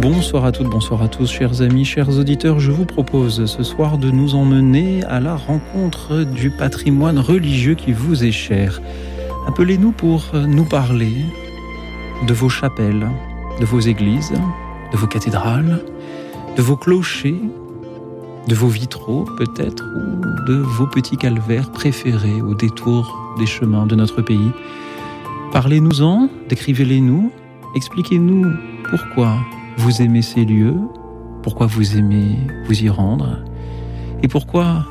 Bonsoir à toutes, bonsoir à tous, chers amis, chers auditeurs. Je vous propose ce soir de nous emmener à la rencontre du patrimoine religieux qui vous est cher. Appelez-nous pour nous parler de vos chapelles, de vos églises, de vos cathédrales, de vos clochers, de vos vitraux peut-être, ou de vos petits calvaires préférés au détour des chemins de notre pays. Parlez-nous-en, décrivez-les-nous, expliquez-nous pourquoi vous aimez ces lieux, pourquoi vous aimez vous y rendre, et pourquoi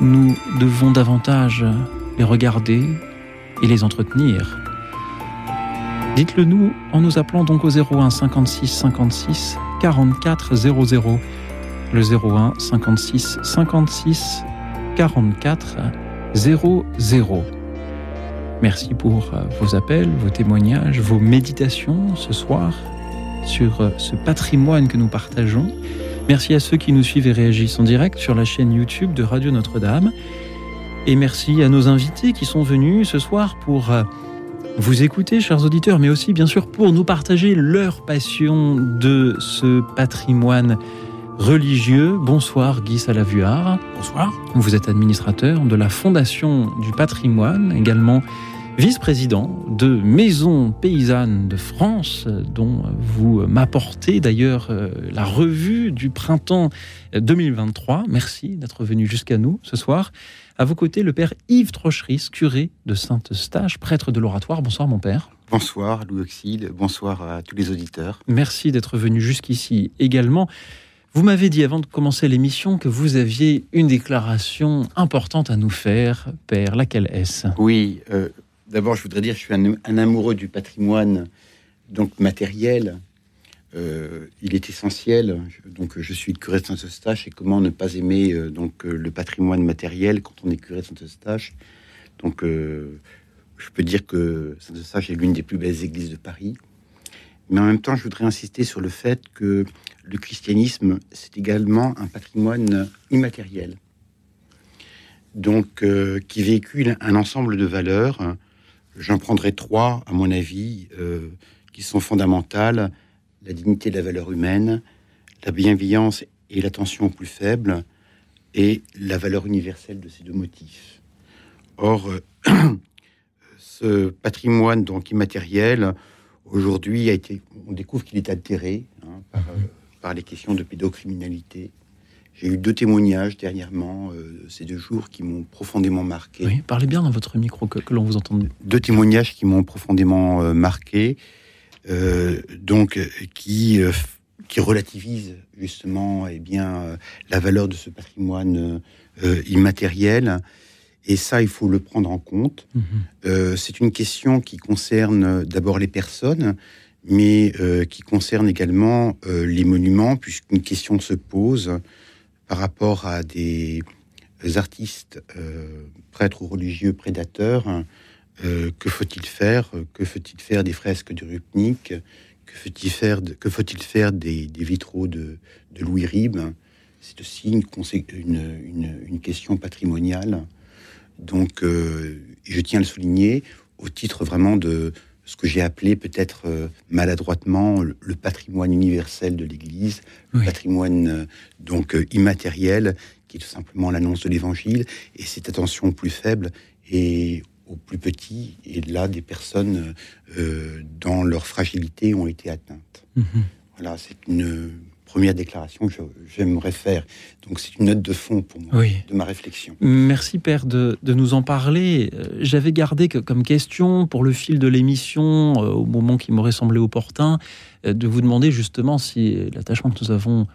nous devons davantage les regarder et les entretenir? Dites-le nous en nous appelant donc au 01 56 56 44 00. Le 01 56 56 44 00. Merci pour vos appels, vos témoignages, vos méditations ce soir sur ce patrimoine que nous partageons. Merci à ceux qui nous suivent et réagissent en direct sur la chaîne YouTube de Radio Notre-Dame. Et merci à nos invités qui sont venus ce soir pour vous écouter, chers auditeurs, mais aussi bien sûr pour nous partager leur passion de ce patrimoine religieux. Bonsoir Guy Salavuard. Bonsoir. Vous êtes administrateur de la Fondation du patrimoine, également vice-président de Maison Paysanne de France, dont vous m'apportez d'ailleurs la revue du printemps 2023. Merci d'être venu jusqu'à nous ce soir. À vos côtés, le père Yves Trocheris, curé de Sainte-Eustache, prêtre de l'oratoire. Bonsoir, mon père. Bonsoir, Louis Auxil. Bonsoir à tous les auditeurs. Merci d'être venu jusqu'ici également. Vous m'avez dit avant de commencer l'émission que vous aviez une déclaration importante à nous faire, père. Laquelle est-ce? Oui, euh, d'abord, je voudrais dire que je suis un, amoureux du patrimoine donc matériel. Euh, il est essentiel. Donc, je suis curé de Saint-Eustache et comment ne pas aimer euh, donc le patrimoine matériel quand on est curé de Saint-Eustache? Donc, euh, je peux dire que Saint-Eustache est l'une des plus belles églises de Paris. Mais en même temps, je voudrais insister sur le fait que le christianisme, c'est également un patrimoine immatériel. Donc, euh, qui véhicule un ensemble de valeurs. J'en prendrai trois, à mon avis, euh, qui sont fondamentales la dignité de la valeur humaine, la bienveillance et l'attention aux plus faibles, et la valeur universelle de ces deux motifs. Or, euh, ce patrimoine donc immatériel, aujourd'hui, a été, on découvre qu'il est altéré hein, euh, par, les questions de pédocriminalité. J'ai eu deux témoignages dernièrement, euh, ces deux jours, qui m'ont profondément marqué. Oui, parlez bien dans votre micro, que, que l'on vous entende. Deux témoignages qui m'ont profondément euh, marqué, donc qui qui relativise justement eh bien, euh, la valeur de ce patrimoine euh, immatériel. Et ça, il faut le prendre en compte. Mmh. Euh, c'est une question qui concerne d'abord les personnes, mais euh, qui concerne également euh, les monuments, puisqu'une question se pose par rapport à des artistes, prêtres ou religieux prédateurs. que faut-il faire Que faut-il faire des fresques de Rupnik que faut-il faire, des, vitraux de, Louis Ribes C'est aussi une, une, question patrimoniale. Donc, euh, je tiens à le souligner au titre vraiment de ce que j'ai appelé peut-être euh, maladroitement le, patrimoine universel de l'Église, oui. le patrimoine euh, donc immatériel, qui est tout simplement l'annonce de l'Évangile, et cette attention plus faible et aux plus petits, et là, des personnes euh, dans leur fragilité ont été atteintes. Mmh. Voilà, c'est une première déclaration que j'aimerais faire. Donc c'est une note de fond pour moi, oui. de ma réflexion. Merci Père de, de nous en parler. J'avais gardé que, comme question pour le fil de l'émission, euh, au moment qui m'aurait semblé opportun, euh, de vous demander justement si l'attachement que nous avons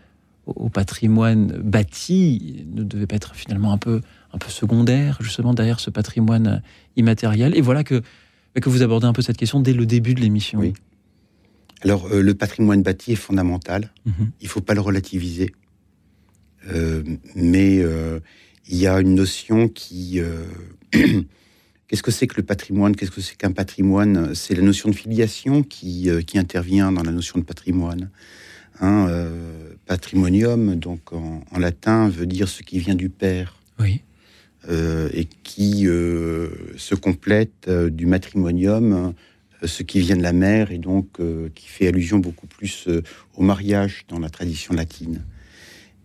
au patrimoine bâti ne devait pas être finalement un peu, un peu secondaire, justement derrière ce patrimoine immatériel. Et voilà que, que vous abordez un peu cette question dès le début de l'émission. Oui. Alors, euh, le patrimoine bâti est fondamental. -hmm. Il ne faut pas le relativiser. Euh, mais euh, il y a une notion qui... Qu'est-ce que c'est que le patrimoine? Qu'est-ce que c'est qu'un patrimoine? C'est la notion de filiation qui, qui intervient dans la notion de patrimoine. Hein, patrimonium, donc en, en, latin, veut dire ce qui vient du père. Oui. Et qui se complète du matrimonium, ce qui vient de la mère et donc qui fait allusion beaucoup plus au mariage dans la tradition latine.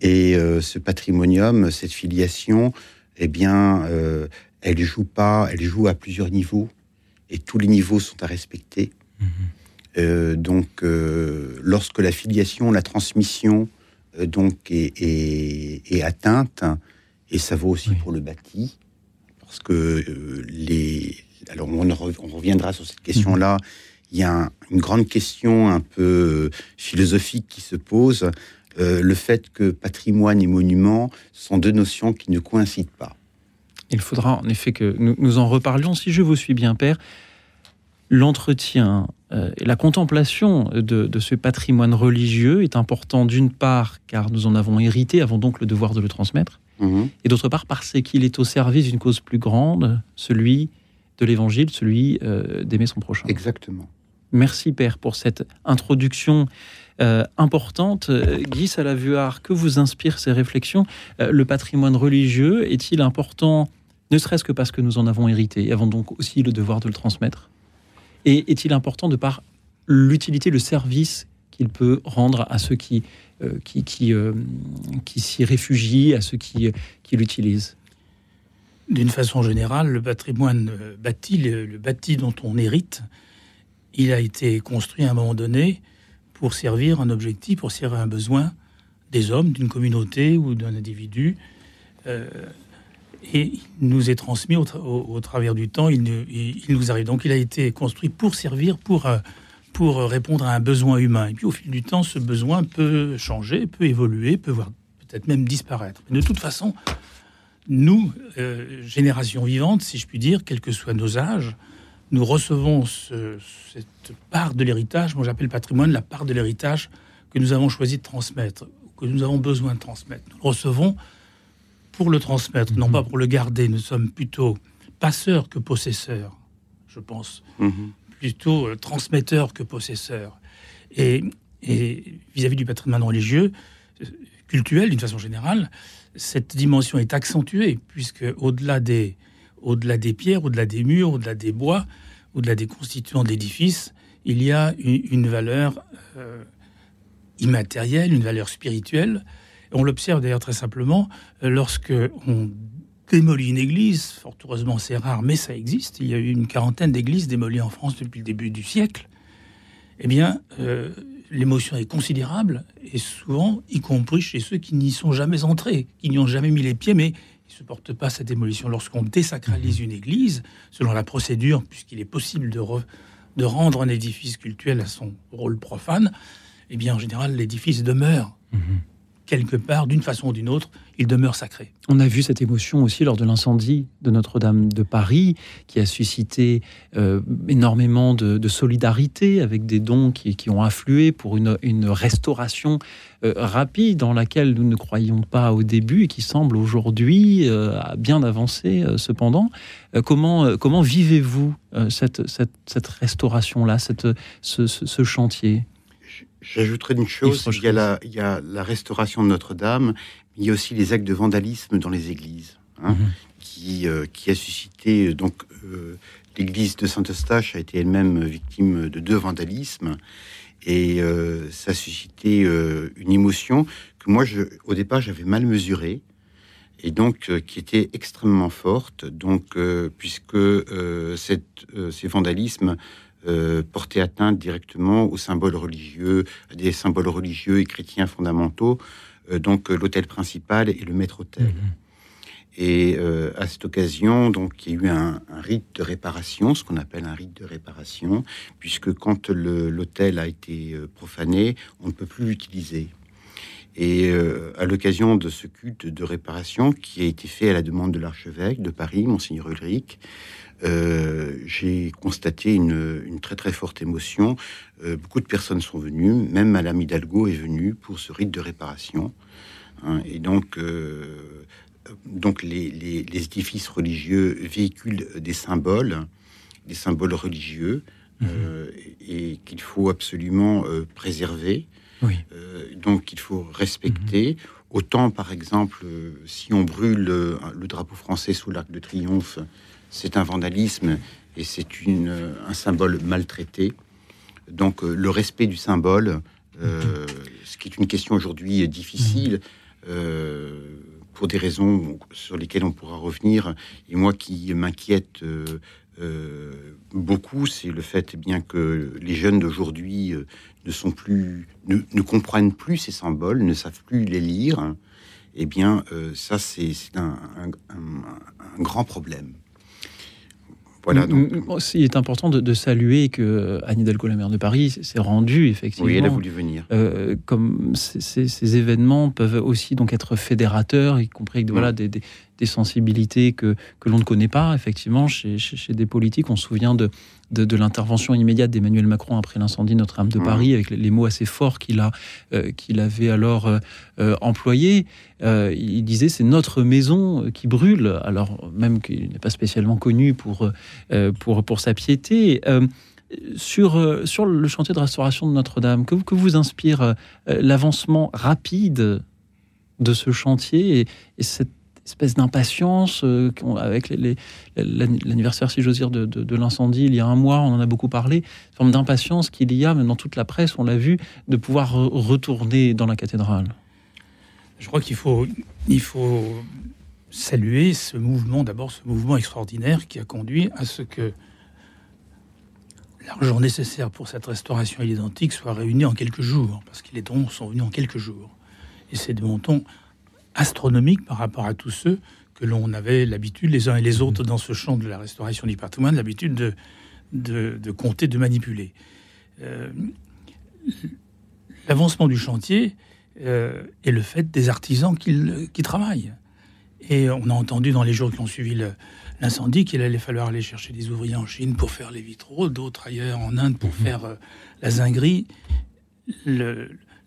Et ce patrimonium, cette filiation, eh bien, elle joue pas, elle joue à plusieurs niveaux et tous les niveaux sont à respecter. Mhm. donc, lorsque la filiation, la transmission, donc est atteinte, et ça vaut aussi pour le bâti, parce que euh, les. Alors, on, reviendra sur cette question-là. Il y a une grande question un peu euh, philosophique qui se pose. Euh, le fait que patrimoine et monument sont deux notions qui ne coïncident pas. Il faudra en effet que nous, nous en reparlions. Si je vous suis bien, Père, l'entretien et la contemplation de, de, ce patrimoine religieux est important d'une part car nous en avons hérité, avons donc le devoir de le transmettre, Mhm. et d'autre part parce qu'il est au service d'une cause plus grande, celui de l'évangile, celui euh, d'aimer son prochain. Exactement. Merci Père pour cette introduction euh, importante. Guy Salavuard, que vous inspirent ces réflexions? Euh, Le patrimoine religieux est-il important, ne serait-ce que parce que nous en avons hérité et avons donc aussi le devoir de le transmettre? Et est-il important de par l'utilité, le service qu'il peut rendre à ceux qui euh, qui, qui, euh, qui s'y réfugient, à ceux qui, qui l'utilisent? D'une façon générale, le patrimoine bâti, le, bâti dont on hérite, il a été construit à un moment donné pour servir un objectif, pour servir un besoin des hommes, d'une communauté ou d'un individu. Euh, et il nous est transmis au, travers du temps, il, nous arrive. Donc il a été construit pour servir, pour, pour répondre à un besoin humain. Et puis au fil du temps, ce besoin peut changer, peut évoluer, peut peut-être même disparaître. Mais de toute façon, nous, euh, génération vivante, si je puis dire, quels que soient nos âges, nous recevons cette part de l'héritage, moi j'appelle patrimoine la part de l'héritage que nous avons choisi de transmettre, que nous avons besoin de transmettre. Nous le recevons pour le transmettre, non pas pour le garder. Nous sommes plutôt passeurs que possesseurs, je pense. Mhm plutôt euh, transmetteur que possesseur. Et vis-à-vis du patrimoine religieux, euh, cultuel d'une façon générale, cette dimension est accentuée, puisque au-delà des, au-delà des pierres, au-delà des murs, au-delà des bois, au-delà des constituants de l'édifice, il y a une, valeur euh, immatérielle, une valeur spirituelle. On l'observe d'ailleurs très simplement lorsque on démolit une église, fort heureusement c'est rare, mais ça existe, il y a eu une quarantaine d'églises démolies en France depuis le début du siècle, eh bien, euh, l'émotion est considérable, et souvent, y compris chez ceux qui n'y sont jamais entrés, qui n'y ont jamais mis les pieds, mais ils ne supportent pas cette démolition. Lorsqu'on désacralise une église, selon la procédure, puisqu'il est possible de, rendre un édifice cultuel à son rôle profane, eh bien, en général, l'édifice demeure. Mhm quelque part, d'une façon ou d'une autre, il demeure sacré. On a vu cette émotion aussi lors de l'incendie de Notre-Dame de Paris, qui a suscité euh, énormément de, solidarité avec des dons qui, ont afflué pour une, restauration euh, rapide dans laquelle nous ne croyions pas au début et qui semble aujourd'hui euh, bien avancé cependant. comment vivez-vous cette, restauration-là, ce chantier? J'ajouterais une chose, il y, a la, il y a la restauration de Notre-Dame, mais il y a aussi les actes de vandalisme dans les églises, hein, mhm. qui, euh, qui a suscité, donc euh, l'église de Saint-Eustache a été elle-même victime de deux vandalismes, et euh, ça a suscité une émotion que moi, je, au départ, j'avais mal mesurée, et donc qui était extrêmement forte, donc puisque cette, ces vandalismes euh, porter atteinte directement aux symboles religieux, des symboles religieux et chrétiens fondamentaux, euh, donc euh, l'hôtel principal et le maître-autel. Mhm. Et à cette occasion, donc, il y a eu un, rite de réparation, ce qu'on appelle un rite de réparation, puisque quand l'hôtel a été profané, on ne peut plus l'utiliser. Et à l'occasion de ce culte de réparation qui a été fait à la demande de l'archevêque de Paris, monseigneur Ulrich, euh, j'ai constaté une, très très forte émotion. Euh, beaucoup de personnes sont venues, même Madame Hidalgo est venue pour ce rite de réparation. Hein. et donc, euh, donc les, édifices religieux véhiculent des symboles, des symboles religieux, mhm. et qu'il faut absolument préserver. donc il faut respecter. Mhm. Autant, par exemple, si on brûle le drapeau français sous l'arc de triomphe, c'est un vandalisme et c'est un symbole maltraité. Donc le respect du symbole, mhm. ce qui est une question aujourd'hui difficile, pour des raisons sur lesquelles on pourra revenir. Et moi qui m'inquiète euh, euh, beaucoup, c'est le fait eh bien que les jeunes d'aujourd'hui euh, ne, comprennent plus ces symboles, ne savent plus les lire. Eh bien, ça c'est un, grand problème. Voilà, donc. Il est important de, saluer que Anne Hidalgo, la maire de Paris, s'est rendue effectivement. Oui, elle a voulu venir. Euh, comme ces, événements peuvent aussi donc être fédérateurs, y compris avec voilà, des, des sensibilités que, que l'on ne connaît pas, effectivement, chez, chez, des politiques. On se souvient de, de, l'intervention immédiate d'Emmanuel Macron après l'incendie Notre-Dame de Paris, avec les, mots assez forts qu'il a, euh, qu'il avait alors euh, euh, employés. il disait c'est notre maison qui brûle, alors même qu'il n'est pas spécialement connu pour, pour, pour sa piété. sur, sur le chantier de restauration de Notre-Dame, que, que vous inspire l'avancement rapide de ce chantier et, et cette espèce d'impatience euh, avec l'anniversaire, si j'ose dire, de, l'incendie il y a un mois, on en a beaucoup parlé, une forme d'impatience qu'il y a, même dans toute la presse, on l'a vu, de pouvoir retourner dans la cathédrale. Je crois qu'il faut, il faut saluer ce mouvement, d'abord ce mouvement extraordinaire qui a conduit à ce que l'argent nécessaire pour cette restauration identique soit réuni en quelques jours, parce que les dons sont venus en quelques jours. Et des montants astronomique par rapport à tous ceux que l'on avait l'habitude, les uns et les autres, dans ce champ de la restauration du patrimoine, l'habitude de, de, compter, de manipuler. Euh, l'avancement du chantier euh, est le fait des artisans qui, qui, travaillent. Et on a entendu dans les jours qui ont suivi l'incendie qu'il allait falloir aller chercher des ouvriers en Chine pour faire les vitraux, d'autres ailleurs en Inde pour mhm. faire euh, la zinguerie.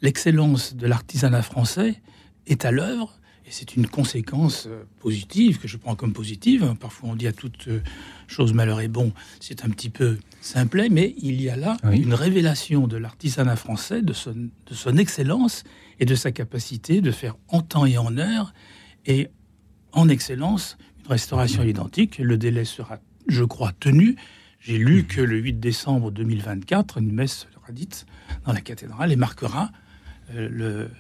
L'excellence de l'artisanat français est à l'œuvre et c'est une conséquence euh, positive, que je prends comme positive. Parfois, on dit à toute euh, chose malheur est bon. C'est un petit peu simplet, mais il y a là une révélation de l'artisanat français, de son, de son excellence et de sa capacité de faire en temps et en heure et en excellence une restauration identique. Le délai sera, je crois, tenu. J'ai lu que le 8 décembre 2024, une messe sera dite dans la cathédrale et marquera euh, le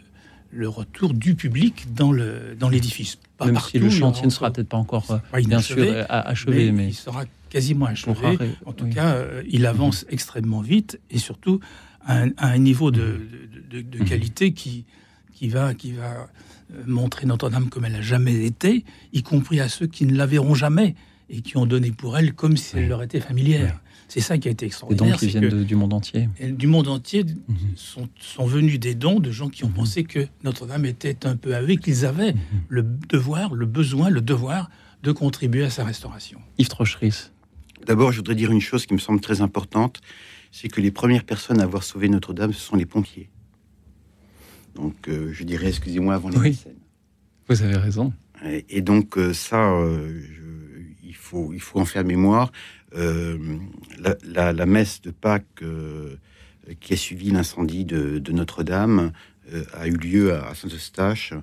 le retour du public dans le dans l'édifice. Même si le chantier ne sera peut-être pas encore euh, bien sûr achevé, mais, il sera quasiment achevé. En tout cas, euh, il avance extrêmement vite et surtout à un, niveau de, de, qualité qui qui va qui va euh, montrer Notre-Dame comme elle n'a jamais été, y compris à ceux qui ne la verront jamais et qui ont donné pour elle comme si elle leur était familière. C'est ça qui a été extraordinaire. Des dons qui viennent du monde entier. Du monde entier mhm. sont, sont, venus des dons de gens qui ont mhm. pensé que Notre-Dame était un peu avec, qu'ils avaient mhm. le devoir, le besoin, le devoir de contribuer à sa restauration. Yves Trocheris. D'abord, je voudrais dire une chose qui me semble très importante, c'est que les premières personnes à avoir sauvé Notre-Dame, ce sont les pompiers. Donc, euh, je dirais, excusez-moi, avant les oui. Vous avez raison. Et, donc, euh, ça, euh, il, faut, il faut en faire mémoire. Euh, la, messe de Pâques euh, qui a suivi l'incendie de, Notre-Dame euh, a eu lieu à, Saint-Eustache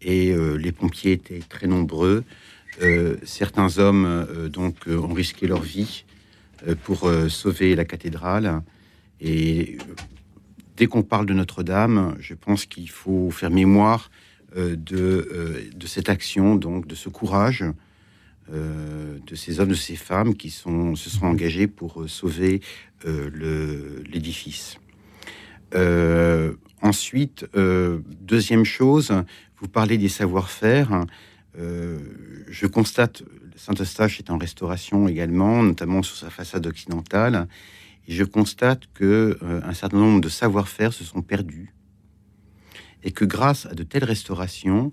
et les pompiers étaient très nombreux. certains hommes donc ont risqué leur vie pour sauver la cathédrale. Et dès qu'on parle de Notre-Dame, je pense qu'il faut faire mémoire de, cette action, donc de ce courage de ces hommes, de ces femmes qui sont, se sont engagés pour euh, sauver euh, l'édifice. ensuite, deuxième chose, vous parlez des savoir-faire. je constate, Saint-Eustache est en restauration également, notamment sur sa façade occidentale, et je constate que un certain nombre de savoir-faire se sont perdus et que grâce à de telles restaurations,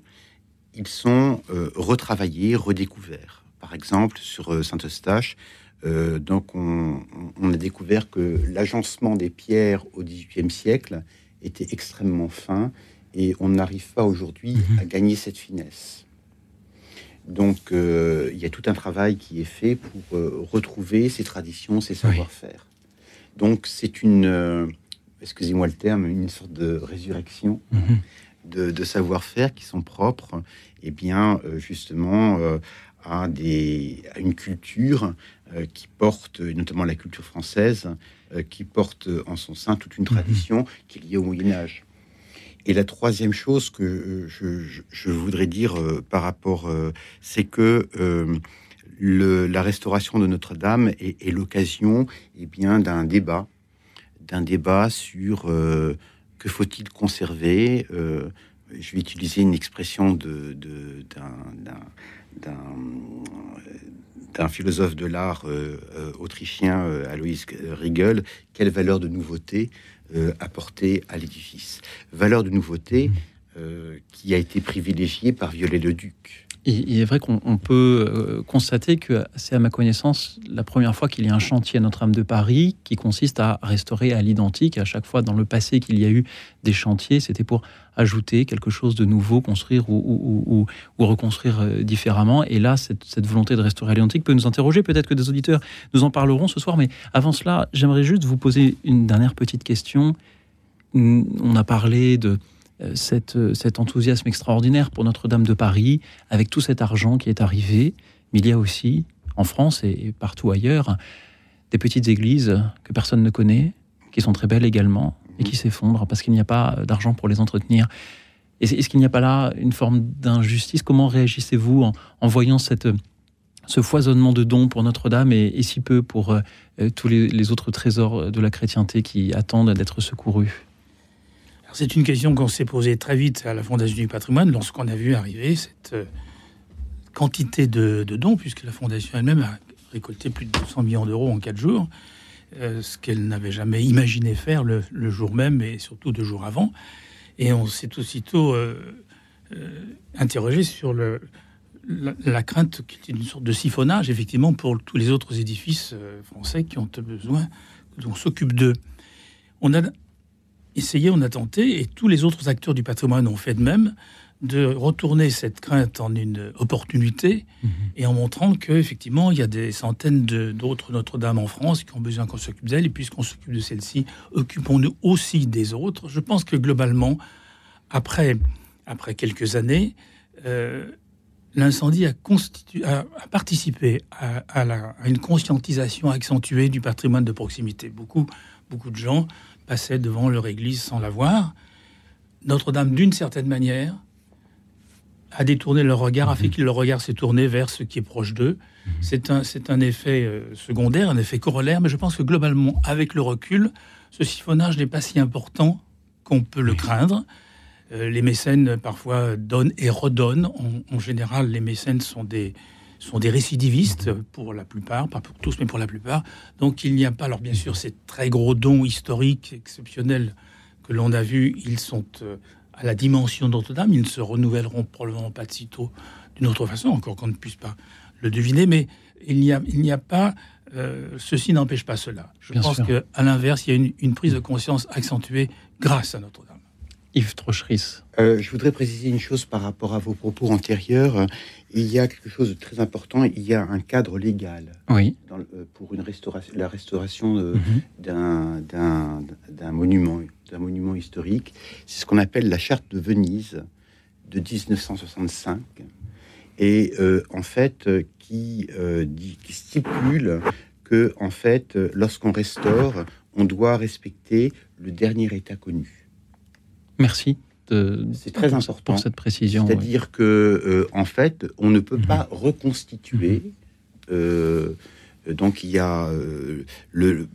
ils sont retravaillés, redécouverts par exemple, sur euh, Saint-Eustache. Euh, donc, on, a découvert que l'agencement des pierres au XVIIIe siècle était extrêmement fin et on n'arrive pas aujourd'hui mhm. à gagner cette finesse. Donc, il y a tout un travail qui est fait pour retrouver ces traditions, ces savoir-faire. Donc, c'est une, excusez-moi le terme, une sorte de résurrection mhm. de, savoir-faire qui sont propres, et eh bien, justement, à, des, à une culture euh, qui porte, notamment la culture française, euh, qui porte en son sein toute une mhm. tradition qui est liée au Moyen Âge. Et la troisième chose que euh, je, voudrais dire par rapport, c'est que la restauration de Notre-Dame est, l'occasion eh bien d'un débat, d'un débat sur que faut-il conserver. je vais utiliser une expression de, d'un d'un philosophe de l'art euh, euh, autrichien, euh, Alois Riegel, quelle valeur de nouveauté apporter à l'édifice? Valeur de nouveauté mmh. qui a été privilégiée par Viollet-le-Duc il est vrai qu'on peut euh, constater que c'est à ma connaissance la première fois qu'il y a un chantier à Notre-Dame de Paris qui consiste à restaurer à l'identique. À chaque fois dans le passé qu'il y a eu des chantiers, c'était pour ajouter quelque chose de nouveau, construire ou, reconstruire euh, différemment. Et là, cette, volonté de restaurer à l'identique peut nous interroger. Peut-être que des auditeurs nous en parleront ce soir. Mais avant cela, j'aimerais juste vous poser une dernière petite question. On a parlé de euh, euh, cet enthousiasme extraordinaire pour Notre-Dame de Paris, avec tout cet argent qui est arrivé. Mais il y a aussi, en France et partout ailleurs, des petites églises que personne ne connaît, qui sont très belles également, et qui s'effondrent parce qu'il n'y a pas d'argent pour les entretenir. Est-ce qu'il n'y a pas là une forme d'injustice? Comment réagissez-vous en, voyant ce foisonnement de dons pour Notre-Dame et, si peu pour euh, tous les, autres trésors de la chrétienté qui attendent d'être secourus? C'est une question qu'on s'est posée très vite à la Fondation du patrimoine lorsqu'on a vu arriver cette euh, quantité de, dons, puisque la Fondation elle-même a récolté plus de 200 millions d'euros en quatre jours, euh, ce qu'elle n'avait jamais imaginé faire le, jour même et surtout deux jours avant. Et on s'est aussitôt euh, interrogé sur la, crainte qui était une sorte de siphonnage, effectivement, pour tous les autres édifices français qui ont besoin qu'on s'occupe d'eux. On a essayé, on a tenté, et tous les autres acteurs du patrimoine ont fait de même, de retourner cette crainte en une opportunité mhm. et en montrant qu'effectivement, il y a des centaines d'autres Notre-Dame en France qui ont besoin qu'on s'occupe d'elles, et puisqu'on s'occupe de celles-ci, occupons-nous aussi des autres. Je pense que globalement, après, après quelques années, euh, l'incendie a, a, participé à, à, une conscientisation accentuée du patrimoine de proximité. Beaucoup, beaucoup de gens passaient devant leur église sans la voir. Notre-Dame, d'une certaine manière, a détourné leur regard, a fait mhm. que leur regard s'est tourné vers ce qui est proche d'eux. Mhm. C'est un, c'est un effet euh, secondaire, un effet corollaire, mais je pense que globalement, avec le recul, ce siphonnage n'est pas si important qu'on peut le craindre. Euh, les mécènes, parfois, donnent et redonnent. En, en, général, les mécènes sont des, sont des récidivistes pour la plupart, pas pour tous, mais pour la plupart. Donc il n'y a pas, alors bien sûr, ces très gros dons historiques exceptionnels que l'on a vus, ils sont euh, à la dimension Notre-Dame, ils ne se renouvelleront probablement pas de sitôt d'une autre façon, encore qu'on ne puisse pas le deviner, mais il n'y a, il n'y a pas, euh, ceci n'empêche pas cela. Je pense qu'à l'inverse, il y a une, une, prise de conscience accentuée grâce à Notre-Dame. Yves Trocheris. Euh, je voudrais préciser une chose par rapport à vos propos antérieurs. Il y a quelque chose de très important. Il y a un cadre légal oui. Euh, pour une restauration, la restauration mhm. d'un monument, d'un monument historique. C'est ce qu'on appelle la charte de Venise de 1965 et euh, en fait qui, dit, qui stipule que en fait lorsqu'on restaure, on doit respecter le dernier état connu. Merci. C'est très important pour cette précision. C'est-à-dire que, euh, en fait, on ne peut mhm. pas reconstituer. Euh, donc il y a euh, le,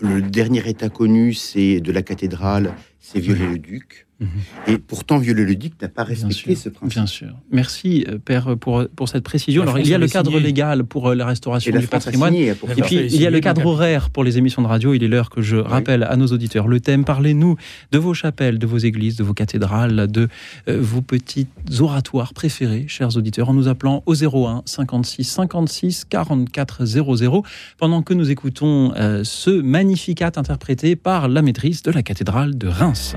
le, dernier état connu, c'est de la cathédrale, c'est Viollet-le-Duc. Mhm. Et pourtant, Viollet-le-Duc n'a pas respecté ce principe. Bien sûr. Merci, euh, Père, pour, pour cette précision. Alors, il y a le cadre légal pour euh, la restauration du patrimoine. et puis, il y a le cadre horaire pour les émissions de radio. Il est l'heure que je rappelle à nos auditeurs le thème. Parlez-nous de vos chapelles, de vos églises, de vos cathédrales, de euh, vos petits oratoires préférés, chers auditeurs, en nous appelant au 01 56 56 44 00, pendant que nous écoutons ce Magnificat interprété par la maîtrise de la cathédrale de Reims.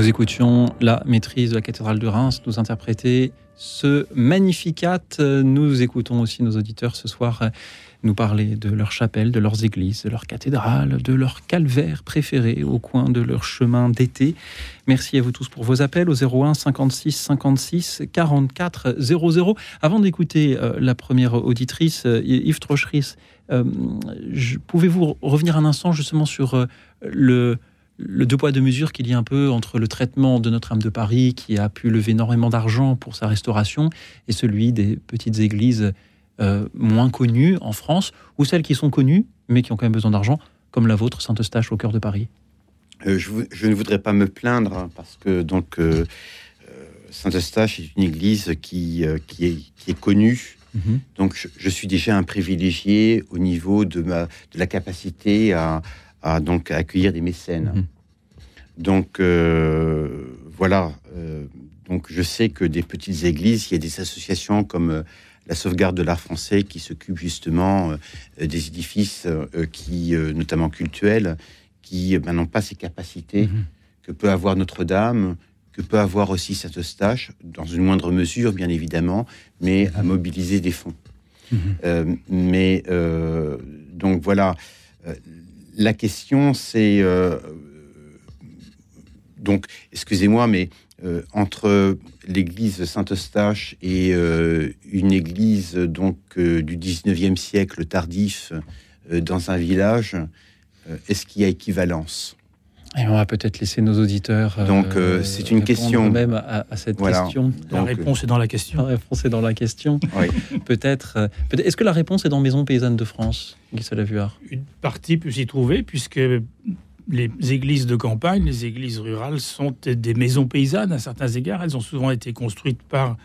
Nous écoutions la maîtrise de la cathédrale de Reims nous interpréter ce Magnificat. Nous écoutons aussi nos auditeurs ce soir nous parler de leur chapelle, de leurs églises, de leur cathédrale, de leur calvaire préféré au coin de leur chemin d'été. Merci à vous tous pour vos appels au 01 56 56 44 00. Avant d'écouter euh, la première auditrice, euh, Yves Trocheris, euh, pouvez-vous revenir un instant justement sur le le deux poids deux mesures qu'il y a un peu entre le traitement de Notre-Dame de Paris, qui a pu lever énormément d'argent pour sa restauration, et celui des petites églises euh, moins connues en France, ou celles qui sont connues, mais qui ont quand même besoin d'argent, comme la vôtre, Saint-Eustache, au cœur de Paris euh, je, ne voudrais pas me plaindre, hein, parce que donc euh, Saint-Eustache est une église qui, qui, est, qui est connue. Mhm. Donc je, suis déjà un privilégié au niveau de, ma, de la capacité à, à donc accueillir des mécènes. Mhm. Donc euh, voilà. Euh, donc je sais que des petites églises, il y a des associations comme euh, la sauvegarde de l'art français qui s'occupe justement des édifices qui, notamment cultuels, qui ben, n'ont pas ces capacités mhm. que peut avoir Notre-Dame, que peut avoir aussi Saint-Eustache, dans une moindre mesure bien évidemment, mais à mhm. mobiliser des fonds. mais donc voilà la question, c'est euh, donc, excusez-moi, mais euh, entre l'église Saint-Eustache et euh, une église donc du 19e siècle tardif dans un village, est-ce qu'il y a équivalence? Et on va peut-être laisser nos auditeurs. Donc, c'est une question. Même à, cette question. la réponse est dans la question. La réponse est dans la question. peut-être. Peut Est-ce que la réponse est dans Maison paysanne de France, Guy Salavuard Une partie peut s'y trouver, puisque les églises de campagne, les églises rurales sont des maisons paysannes à certains égards. Elles ont souvent été construites par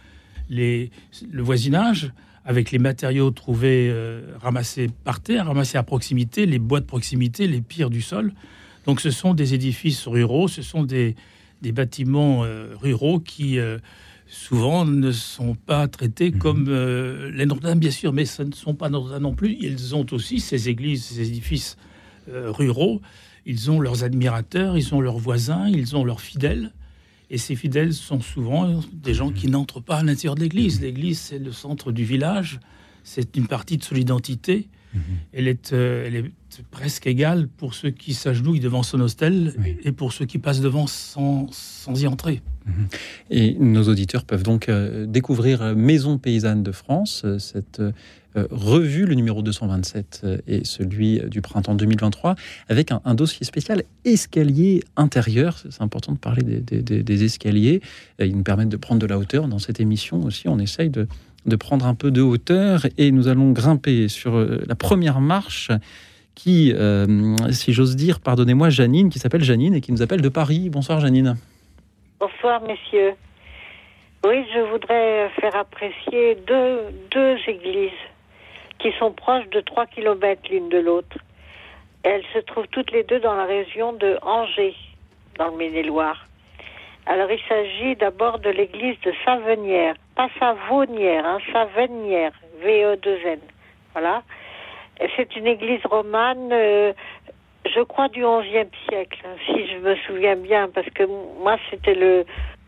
les, le voisinage avec les matériaux trouvés euh, ramassés par terre, ramassés à proximité, les bois de proximité, les pires du sol. Donc ce sont des édifices ruraux, ce sont des, bâtiments euh, ruraux qui euh, souvent ne sont pas traités mhm. comme les Notre-Dame, bien sûr, mais ce ne sont pas Notre-Dame non plus. Ils ont aussi ces églises, ces édifices ruraux ils ont leurs admirateurs, ils ont leurs voisins, ils ont leurs fidèles. Et ces fidèles sont souvent des gens qui n'entrent pas à l'intérieur de l'Église. L'Église, c'est le centre du village, c'est une partie de son identité. Mhm. Elle, est, euh, elle est presque égale pour ceux qui s'agenouillent devant son hostel et pour ceux qui passent devant sans, sans y entrer. Mhm. Et nos auditeurs peuvent donc euh, découvrir Maison paysanne de France, euh, cette euh, revu, le numéro 227 euh, et celui du printemps 2023, avec un, dossier spécial escalier intérieur. C'est important de parler des, escaliers. Ils nous permettent de prendre de la hauteur. Dans cette émission aussi, on essaye de, prendre un peu de hauteur et nous allons grimper sur euh, la première marche qui, si j'ose dire, pardonnez-moi, Janine, qui s'appelle Janine et qui nous appelle de Paris. Bonsoir Janine. Bonsoir messieurs. Oui, je voudrais faire apprécier deux, deux églises qui sont proches de 3 km l'une de l'autre. Elles se trouvent toutes les deux dans la région de Angers, dans le Maine-et-Loire. Alors il s'agit d'abord de l'église de Savenière, pas Savonnière, hein, Savenière, V-E-2-N. Voilà. C'est une église romane, euh, je crois du XIe siècle, hein, si je me souviens bien, parce que moi c'était le,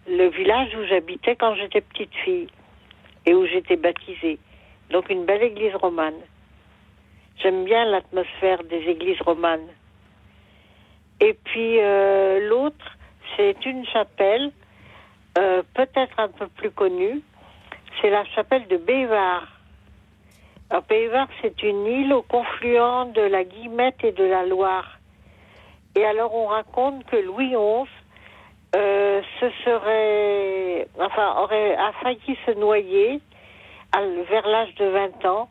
le village où j'habitais quand j'étais petite fille et où j'étais baptisée. Donc une belle église romane. J'aime bien l'atmosphère des églises romanes. Et puis euh, l'autre, c'est une chapelle, euh, peut-être un peu plus connue. C'est la chapelle de Bévar. Bévar, c'est une île au confluent de la Guillemette et de la Loire. Et alors on raconte que Louis XI euh, se serait, enfin, aurait failli se noyer vers l'âge de 20 ans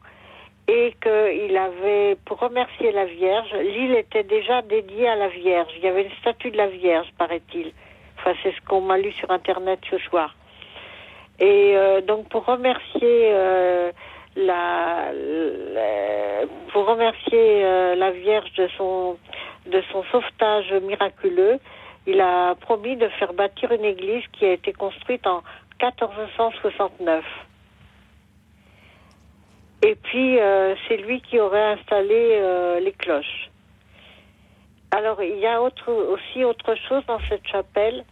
et qu'il avait, pour remercier la Vierge, l'île était déjà dédiée à la Vierge. Il y avait une statue de la Vierge, paraît-il. Enfin, c'est ce qu'on m'a lu sur Internet ce soir. Et euh, donc, pour remercier euh, la, pour remercier euh, la Vierge de son de son sauvetage miraculeux, il a promis de faire bâtir une église qui a été construite en 1469. Et puis, euh, c'est lui qui aurait installé euh, les cloches. Alors, il y a autre, aussi autre chose dans cette chapelle.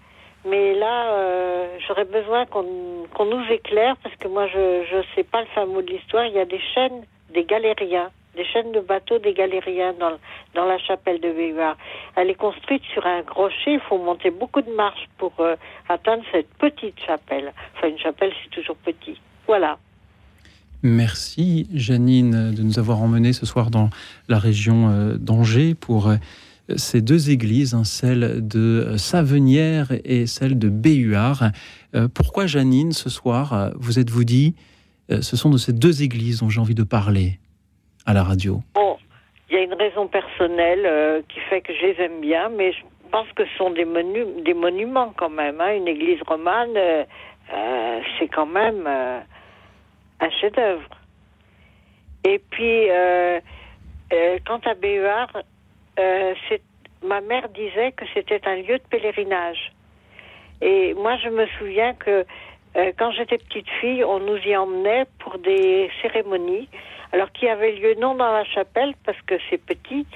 Mais là, euh, j'aurais besoin qu'on qu'on nous éclaire, parce que moi, je ne sais pas le mot de l'histoire. Il y a des chaînes des galériens, des chaînes de bateaux des galériens dans, dans la chapelle de Béhuard. Elle est construite sur un rocher. Il faut monter beaucoup de marches pour euh, atteindre cette petite chapelle. Enfin, une chapelle, c'est toujours petit. Voilà. Merci Janine de nous avoir emmenés ce soir dans la région euh, d'Angers pour ces deux églises, hein, celle de Savenière et celle de Béhuard. Euh, pourquoi Janine, ce soir, vous êtes-vous dit, ce sont de ces deux églises dont j'ai envie de parler à la radio? Bon, il y a une raison personnelle qui fait que je les aime bien, mais je pense que ce sont des, des monuments quand même. Hein. Une église romane, c'est quand même un chef-d'œuvre. Et puis, euh, euh, quant à Béhuard, euh, ma mère disait que c'était un lieu de pèlerinage. Et moi, je me souviens que quand j'étais petite fille, on nous y emmenait pour des cérémonies, alors qui avaient lieu non dans la chapelle parce que c'est petit,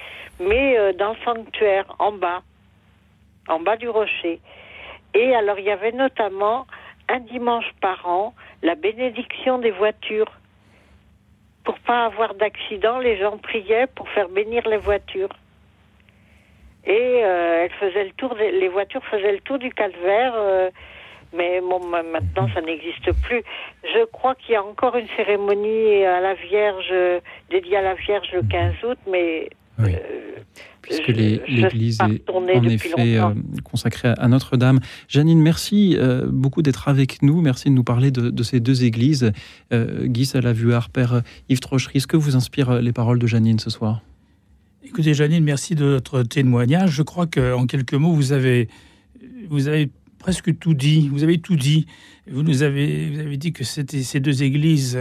mais dans le sanctuaire, en bas, en bas du rocher. Et alors, il y avait notamment un dimanche par an la bénédiction des voitures. Pour pas avoir d'accident, les gens priaient pour faire bénir les voitures. Et euh, elle faisait le tour les voitures faisaient le tour du calvaire. Euh, mais bon, maintenant ça n'existe plus. Je crois qu'il y a encore une cérémonie à la Vierge, dédiée à la Vierge le 15 août, mais oui. Euh, Puisque l'Église est en effet euh, consacrée à Notre-Dame. Janine, merci euh, beaucoup d'être avec nous. Merci de nous parler de, ces deux églises. Guy Salavuard, Père Yves Trochery, ce que vous inspirent les paroles de Janine ce soir? Écoutez, Janine, merci de votre témoignage. Je crois qu'en quelques mots, vous avez, vous avez presque tout dit. Vous avez tout dit. Vous nous avez, vous avez dit que ces deux églises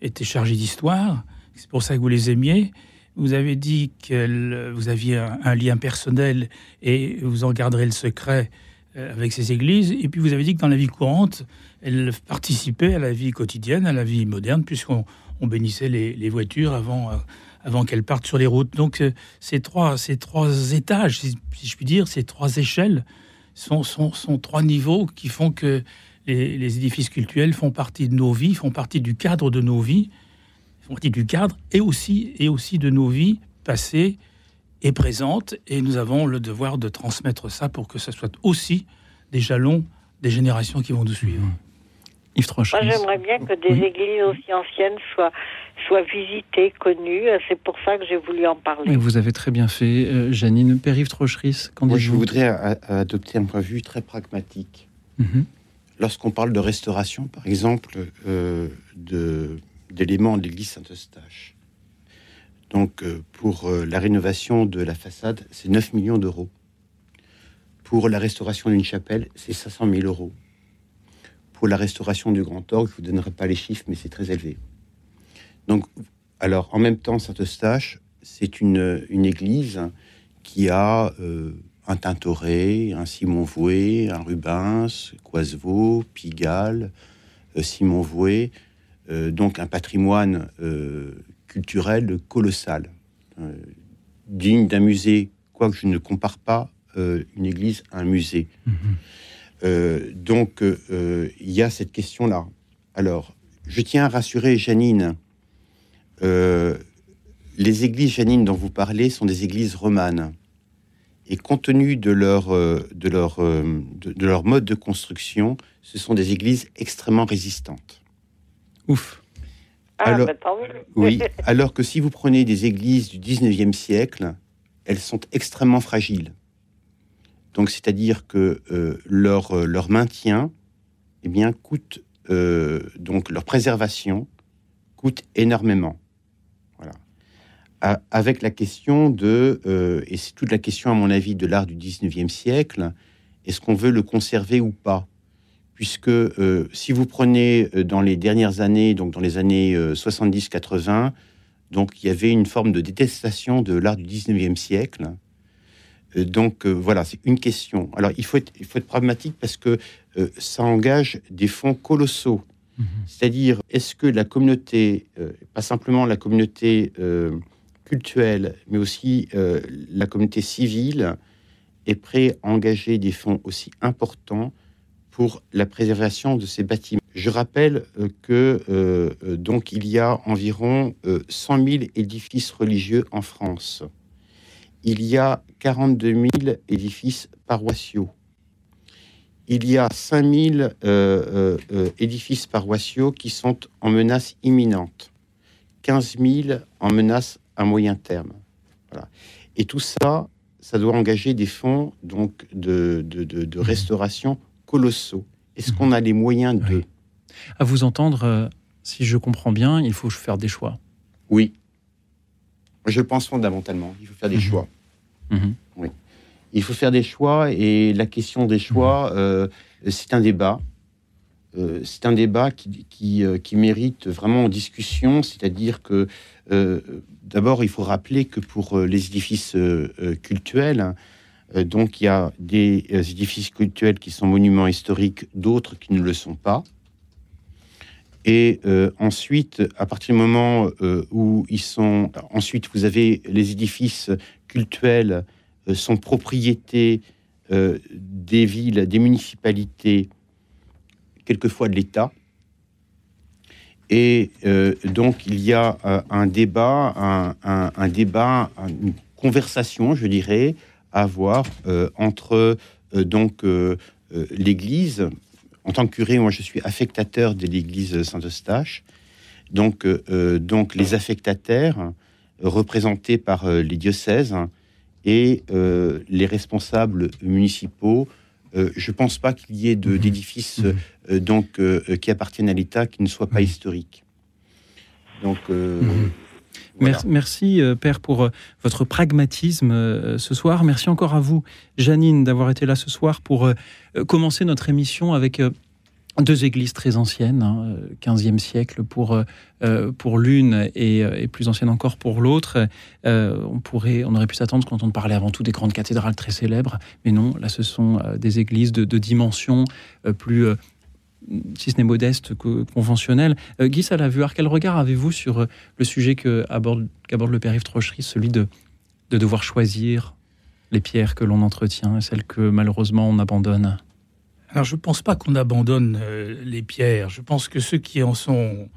étaient chargées d'histoire. C'est pour ça que vous les aimiez. Vous avez dit que vous aviez un, lien personnel et vous en garderez le secret euh, avec ces églises. Et puis vous avez dit que dans la vie courante, elles participaient à la vie quotidienne, à la vie moderne, puisqu'on bénissait les, voitures avant, euh, avant qu'elles partent sur les routes. Donc euh, ces, trois, ces trois étages, si, je puis dire, ces trois échelles, sont, sont, sont trois niveaux qui font que les, les, édifices cultuels font partie de nos vies, font partie du cadre de nos vies partie du cadre et aussi, et aussi de nos vies passées et présentes. Et nous avons le devoir de transmettre ça pour que ce soit aussi des jalons des générations qui vont nous suivre. Mmh. Yves Moi, j'aimerais bien que des églises aussi anciennes soient, soient visitées, connues. C'est pour ça que j'ai voulu en parler. vous avez très bien fait, euh, Janine. Père Yves Trocheris, Moi, je voudrais adopter un point de vue très pragmatique. Mmh. Lorsqu'on parle de restauration, par exemple, euh, de d'éléments de l'église Saint-Eustache. Donc, euh, pour euh, la rénovation de la façade, c'est 9 millions d'euros. Pour la restauration d'une chapelle, c'est 500 000 euros. Pour la restauration du grand orgue, je vous donnerai pas les chiffres, mais c'est très élevé. Donc, alors, en même temps, Saint-Eustache, c'est une, une, église qui a euh, un Tintoret, un Simon Voué, un Rubens, Coisevaux, Pigalle, Simon Voué, euh, donc un patrimoine euh, culturel colossal, euh, digne d'un musée, quoique je ne compare pas une église à un musée. Mhm. donc il y a cette question-là. Alors, je tiens à rassurer Janine. Les églises, Janine, dont vous parlez, sont des églises romanes. Et compte tenu de leur, de leur, de leur mode de construction, ce sont des églises extrêmement résistantes. Ouf. Ah, alors, bah, oui, alors que si vous prenez des églises du 19e siècle, elles sont extrêmement fragiles. Donc, c'est-à-dire que euh, leur, euh, leur maintien eh bien, coûte, euh, donc leur préservation coûte énormément. Avec la question de, et c'est toute la question, à mon avis, de l'art du 19e siècle, est-ce qu'on veut le conserver ou pas? Puisque euh, si vous prenez euh, dans les dernières années, donc dans les années 70-80, euh, donc il y avait une forme de détestation de l'art du 19e siècle. donc voilà, c'est une question. Alors il faut être, il faut être pragmatique parce que ça engage des fonds colossaux. Mhm. C'est-à-dire, est-ce que la communauté, pas simplement la communauté mais aussi la communauté civile, est prêt à engager des fonds aussi importants pour la préservation de ces bâtiments. Je rappelle euh, que euh, euh, donc il y a environ 100 000 édifices religieux en France. Il y a 42 000 édifices paroissiaux. Il y a 5 000 édifices paroissiaux qui sont en menace imminente. 15 000 en menace à moyen terme. Et tout ça, ça doit engager des fonds donc de, de, mmh. restauration colossaux. Est-ce mmh. qu'on a les moyens de... À vous entendre, euh, si je comprends bien, il faut faire des choix. Oui. Je pense fondamentalement, il faut faire des mmh. choix. Oui. Il faut faire des choix et la question des choix, euh, c'est un débat. Euh, c'est un débat qui, qui, mérite vraiment discussion, c'est-à-dire que d'abord, il faut rappeler que pour les édifices cultuels, donc il y a des édifices cultuels qui sont monuments historiques, d'autres qui ne le sont pas. Et ensuite, à partir du moment où ils sont... Ensuite, vous avez les édifices cultuels sont propriété des villes, des municipalités, quelquefois de l'État. Et euh, donc, il y a euh, un débat, un, débat, une conversation, je dirais, à avoir euh, entre donc l'Église. En tant que curé, moi, je suis affectateur de l'Église Saint-Eustache. Donc, donc, les affectataires représentés par les diocèses et les responsables municipaux euh, je ne pense pas qu'il y ait mhm. d'édifices mhm. euh, donc euh, qui appartiennent à l'État qui ne soient pas mhm. historiques. Donc Merci, Père, pour votre pragmatisme ce soir. Merci encore à vous, Janine, d'avoir été là ce soir pour commencer notre émission avec deux églises très anciennes, hein, 15e siècle pour, euh, pour l'une et, plus ancienne encore pour l'autre. Euh, on, pourrait, on aurait pu s'attendre quand on parlait avant tout des grandes cathédrales très célèbres, mais non, là ce sont euh, des églises de, de dimension plus, si ce n'est modeste, que conventionnelle. Guy Salavuard, quel regard avez-vous sur le sujet qu'aborde aborde le père Yves Trochery, celui de, de devoir choisir les pierres que l'on entretient et celles que malheureusement on abandonne? Alors je ne pense pas qu'on abandonne euh, les pierres. Je pense que ceux qui en sont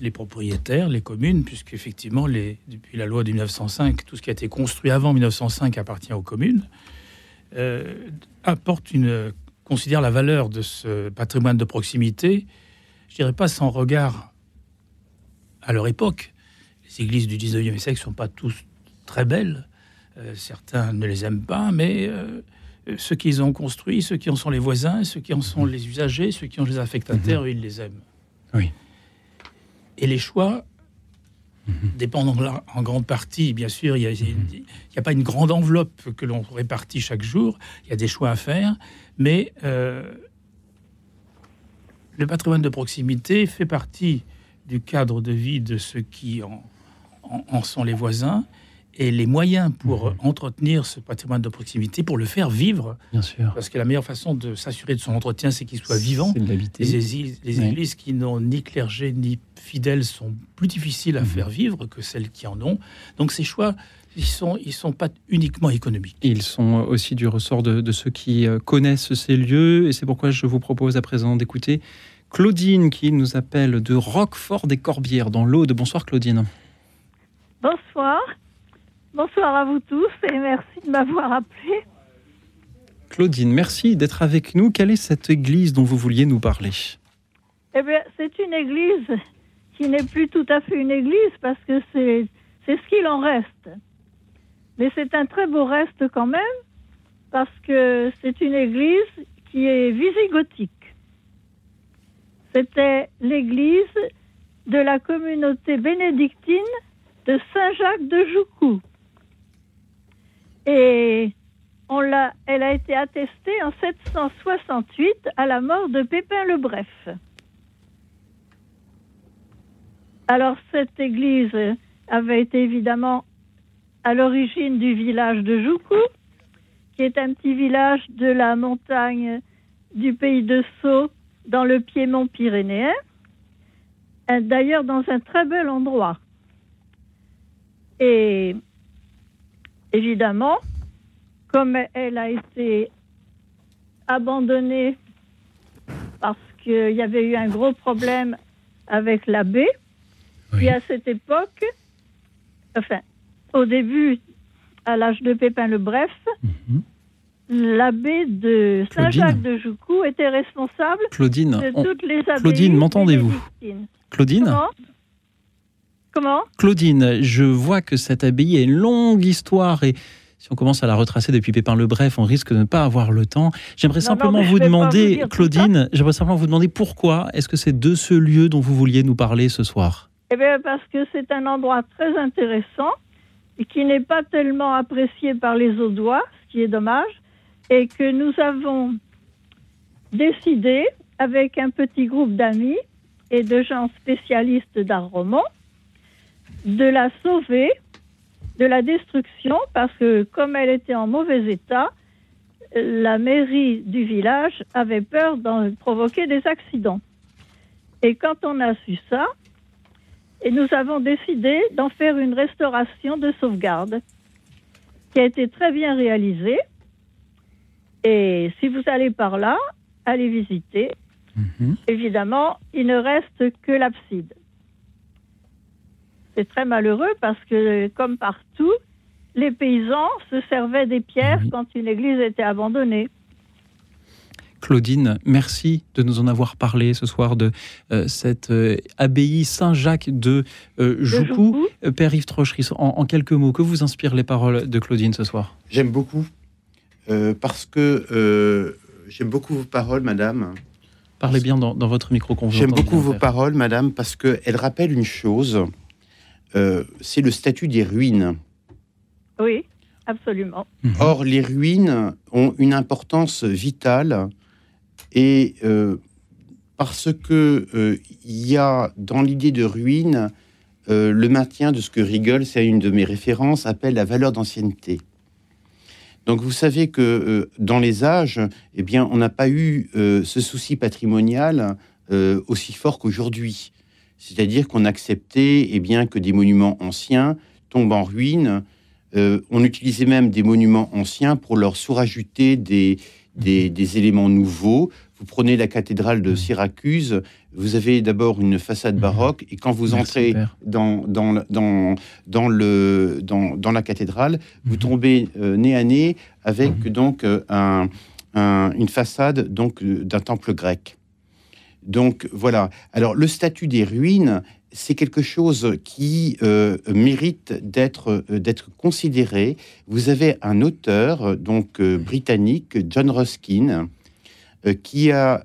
les propriétaires, les communes, puisqu'effectivement, les, depuis la loi de 1905, tout ce qui a été construit avant 1905 appartient aux communes, euh, apporte une, considère la valeur de ce patrimoine de proximité, je dirais pas sans regard à leur époque. Les églises du 19e siècle sont pas tous très belles. Euh, certains ne les aiment pas, mais euh, ceux qui les ont construits, ceux qui en sont les voisins, ceux qui en sont les usagers, ceux qui ont les affectataires, mhm. ils les aiment. Oui. Et les choix mhm. dépendent en, grande partie, bien sûr, il n'y a, pas une grande enveloppe que l'on répartit chaque jour, il y a des choix à faire, mais euh, le patrimoine de proximité fait partie du cadre de vie de ceux qui en sont les voisins et les moyens pour mhm. entretenir ce patrimoine de proximité, pour le faire vivre. Bien sûr. Parce que la meilleure façon de s'assurer de son entretien, c'est qu'il soit vivant. Les, églises, qui n'ont ni clergé ni fidèles sont plus difficiles à mhm. faire vivre que celles qui en ont. Donc ces choix, ils sont, ils sont pas uniquement économiques. Ils sont aussi du ressort de, de ceux qui euh, connaissent ces lieux. Et c'est pourquoi je vous propose à présent d'écouter Claudine qui nous appelle de Roquefort des Corbières dans l'Aude. Bonsoir Claudine. Bonsoir. Bonsoir à vous tous et merci de m'avoir appelé. Claudine, merci d'être avec nous. Quelle est cette église dont vous vouliez nous parler? Eh bien, c'est une église qui n'est plus tout à fait une église parce que c'est, c'est ce qu'il en reste. Mais c'est un très beau reste quand même parce que c'est une église qui est visigothique. C'était l'église de la communauté bénédictine de Saint-Jacques de Joucou. Et on l'a, elle a été attestée en 768 à la mort de Pépin le Bref. Alors cette église avait été évidemment à l'origine du village de Joucou, qui est un petit village de la montagne du pays de Sceaux dans le piémont pyrénéen, d'ailleurs dans un très bel endroit. Et Évidemment, comme elle a été abandonnée parce qu'il y avait eu un gros problème avec l'abbé, Oui. et à cette époque, enfin, au début, à l'âge de Pépin le Bref, Mhm. l'abbé de. Saint-Jacques de Joucou était responsable Claudine, de on- toutes les abbayes. Claudine, m'entendez-vous. Claudine, Comment? Comment? Claudine, je vois que cette abbaye a une longue histoire et si on commence à la retracer depuis Pépin le Bref, on risque de ne pas avoir le temps. J'aimerais simplement non, vous demander, Claudine, j'aimerais simplement vous demander pourquoi est-ce que c'est de ce lieu dont vous vouliez nous parler ce soir? Eh bien, parce que c'est un endroit très intéressant et qui n'est pas tellement apprécié par les Audois, ce qui est dommage, et que nous avons décidé, avec un petit groupe d'amis et de gens spécialistes d'art roman, de la sauver de la destruction, parce que comme elle était en mauvais état, la mairie du village avait peur d'en provoquer des accidents. Et quand on a su ça, et nous avons décidé d'en faire une restauration de sauvegarde qui a été très bien réalisée. Et si vous allez par là, allez visiter. Mhm. Évidemment, il ne reste que l'abside. C'est très malheureux parce que, comme partout, les paysans se servaient des pierres Oui. quand une église était abandonnée. Claudine, merci de nous en avoir parlé ce soir de euh, cette euh, abbaye Saint-Jacques de euh, De Joucou. Euh, Père Yves Trocheris, en, en quelques mots, que vous inspirent les paroles de Claudine ce soir? J'aime beaucoup euh, parce que euh, j'aime beaucoup vos paroles, madame. Parlez bien dans, dans votre micro qu'on J'aime beaucoup vos paroles, madame, parce qu'elles rappellent une chose. Euh, c'est le statut des ruines. Oui, absolument. Mhm. Or, les ruines ont une importance vitale et euh, parce que euh, il y a dans l'idée de ruine le maintien de ce que Riegel, c'est une de mes références, appelle la valeur d'ancienneté. Donc vous savez que euh, dans les âges, eh bien, on n'a pas eu euh, ce souci patrimonial euh, aussi fort qu'aujourd'hui. C'est-à-dire qu'on acceptait eh bien, que des monuments anciens tombent en ruine. Euh, on utilisait même des monuments anciens pour leur surajouter des, des, des éléments nouveaux. Vous prenez la cathédrale de Syracuse, vous avez d'abord une façade Mhm. baroque, et quand vous Merci, entrez dans, dans, la- dans, dans, le, dans, dans la cathédrale, vous Mhm. tombez euh, nez à nez avec Mhm. donc euh, un, un- une façade donc d'un temple grec. Donc voilà. Alors le statut des ruines, c'est quelque chose qui euh, mérite d'être euh, d'être considéré. Vous avez un auteur euh, donc euh, britannique, John Ruskin, qui a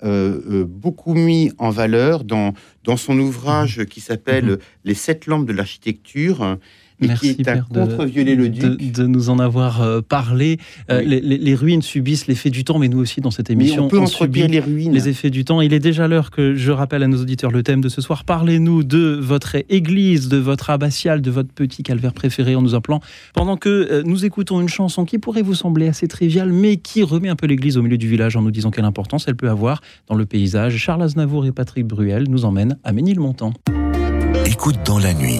beaucoup mis en valeur dans dans son ouvrage qui s'appelle Mhm. Les sept lampes de l'architecture et Merci, qui est un Père, de- contre-viollet-le-duc. de, de nous en avoir euh, parlé. Euh, Oui. les, les- les ruines subissent l'effet du temps, mais nous aussi dans cette Mais émission, on peut subit entretenir les ruines. les effets du temps. Il est déjà l'heure que je rappelle à nos auditeurs le thème de ce soir. Parlez-nous de votre église, de votre abbatiale, de votre petit calvaire préféré en nous appelant. Pendant que euh, nous écoutons une chanson qui pourrait vous sembler assez triviale, mais qui remet un peu l'église au milieu du village en nous disant quelle importance elle peut avoir dans le paysage. Charles Aznavour et Patrick Bruel nous emmènent à Ménilmontant. Écoute dans la nuit.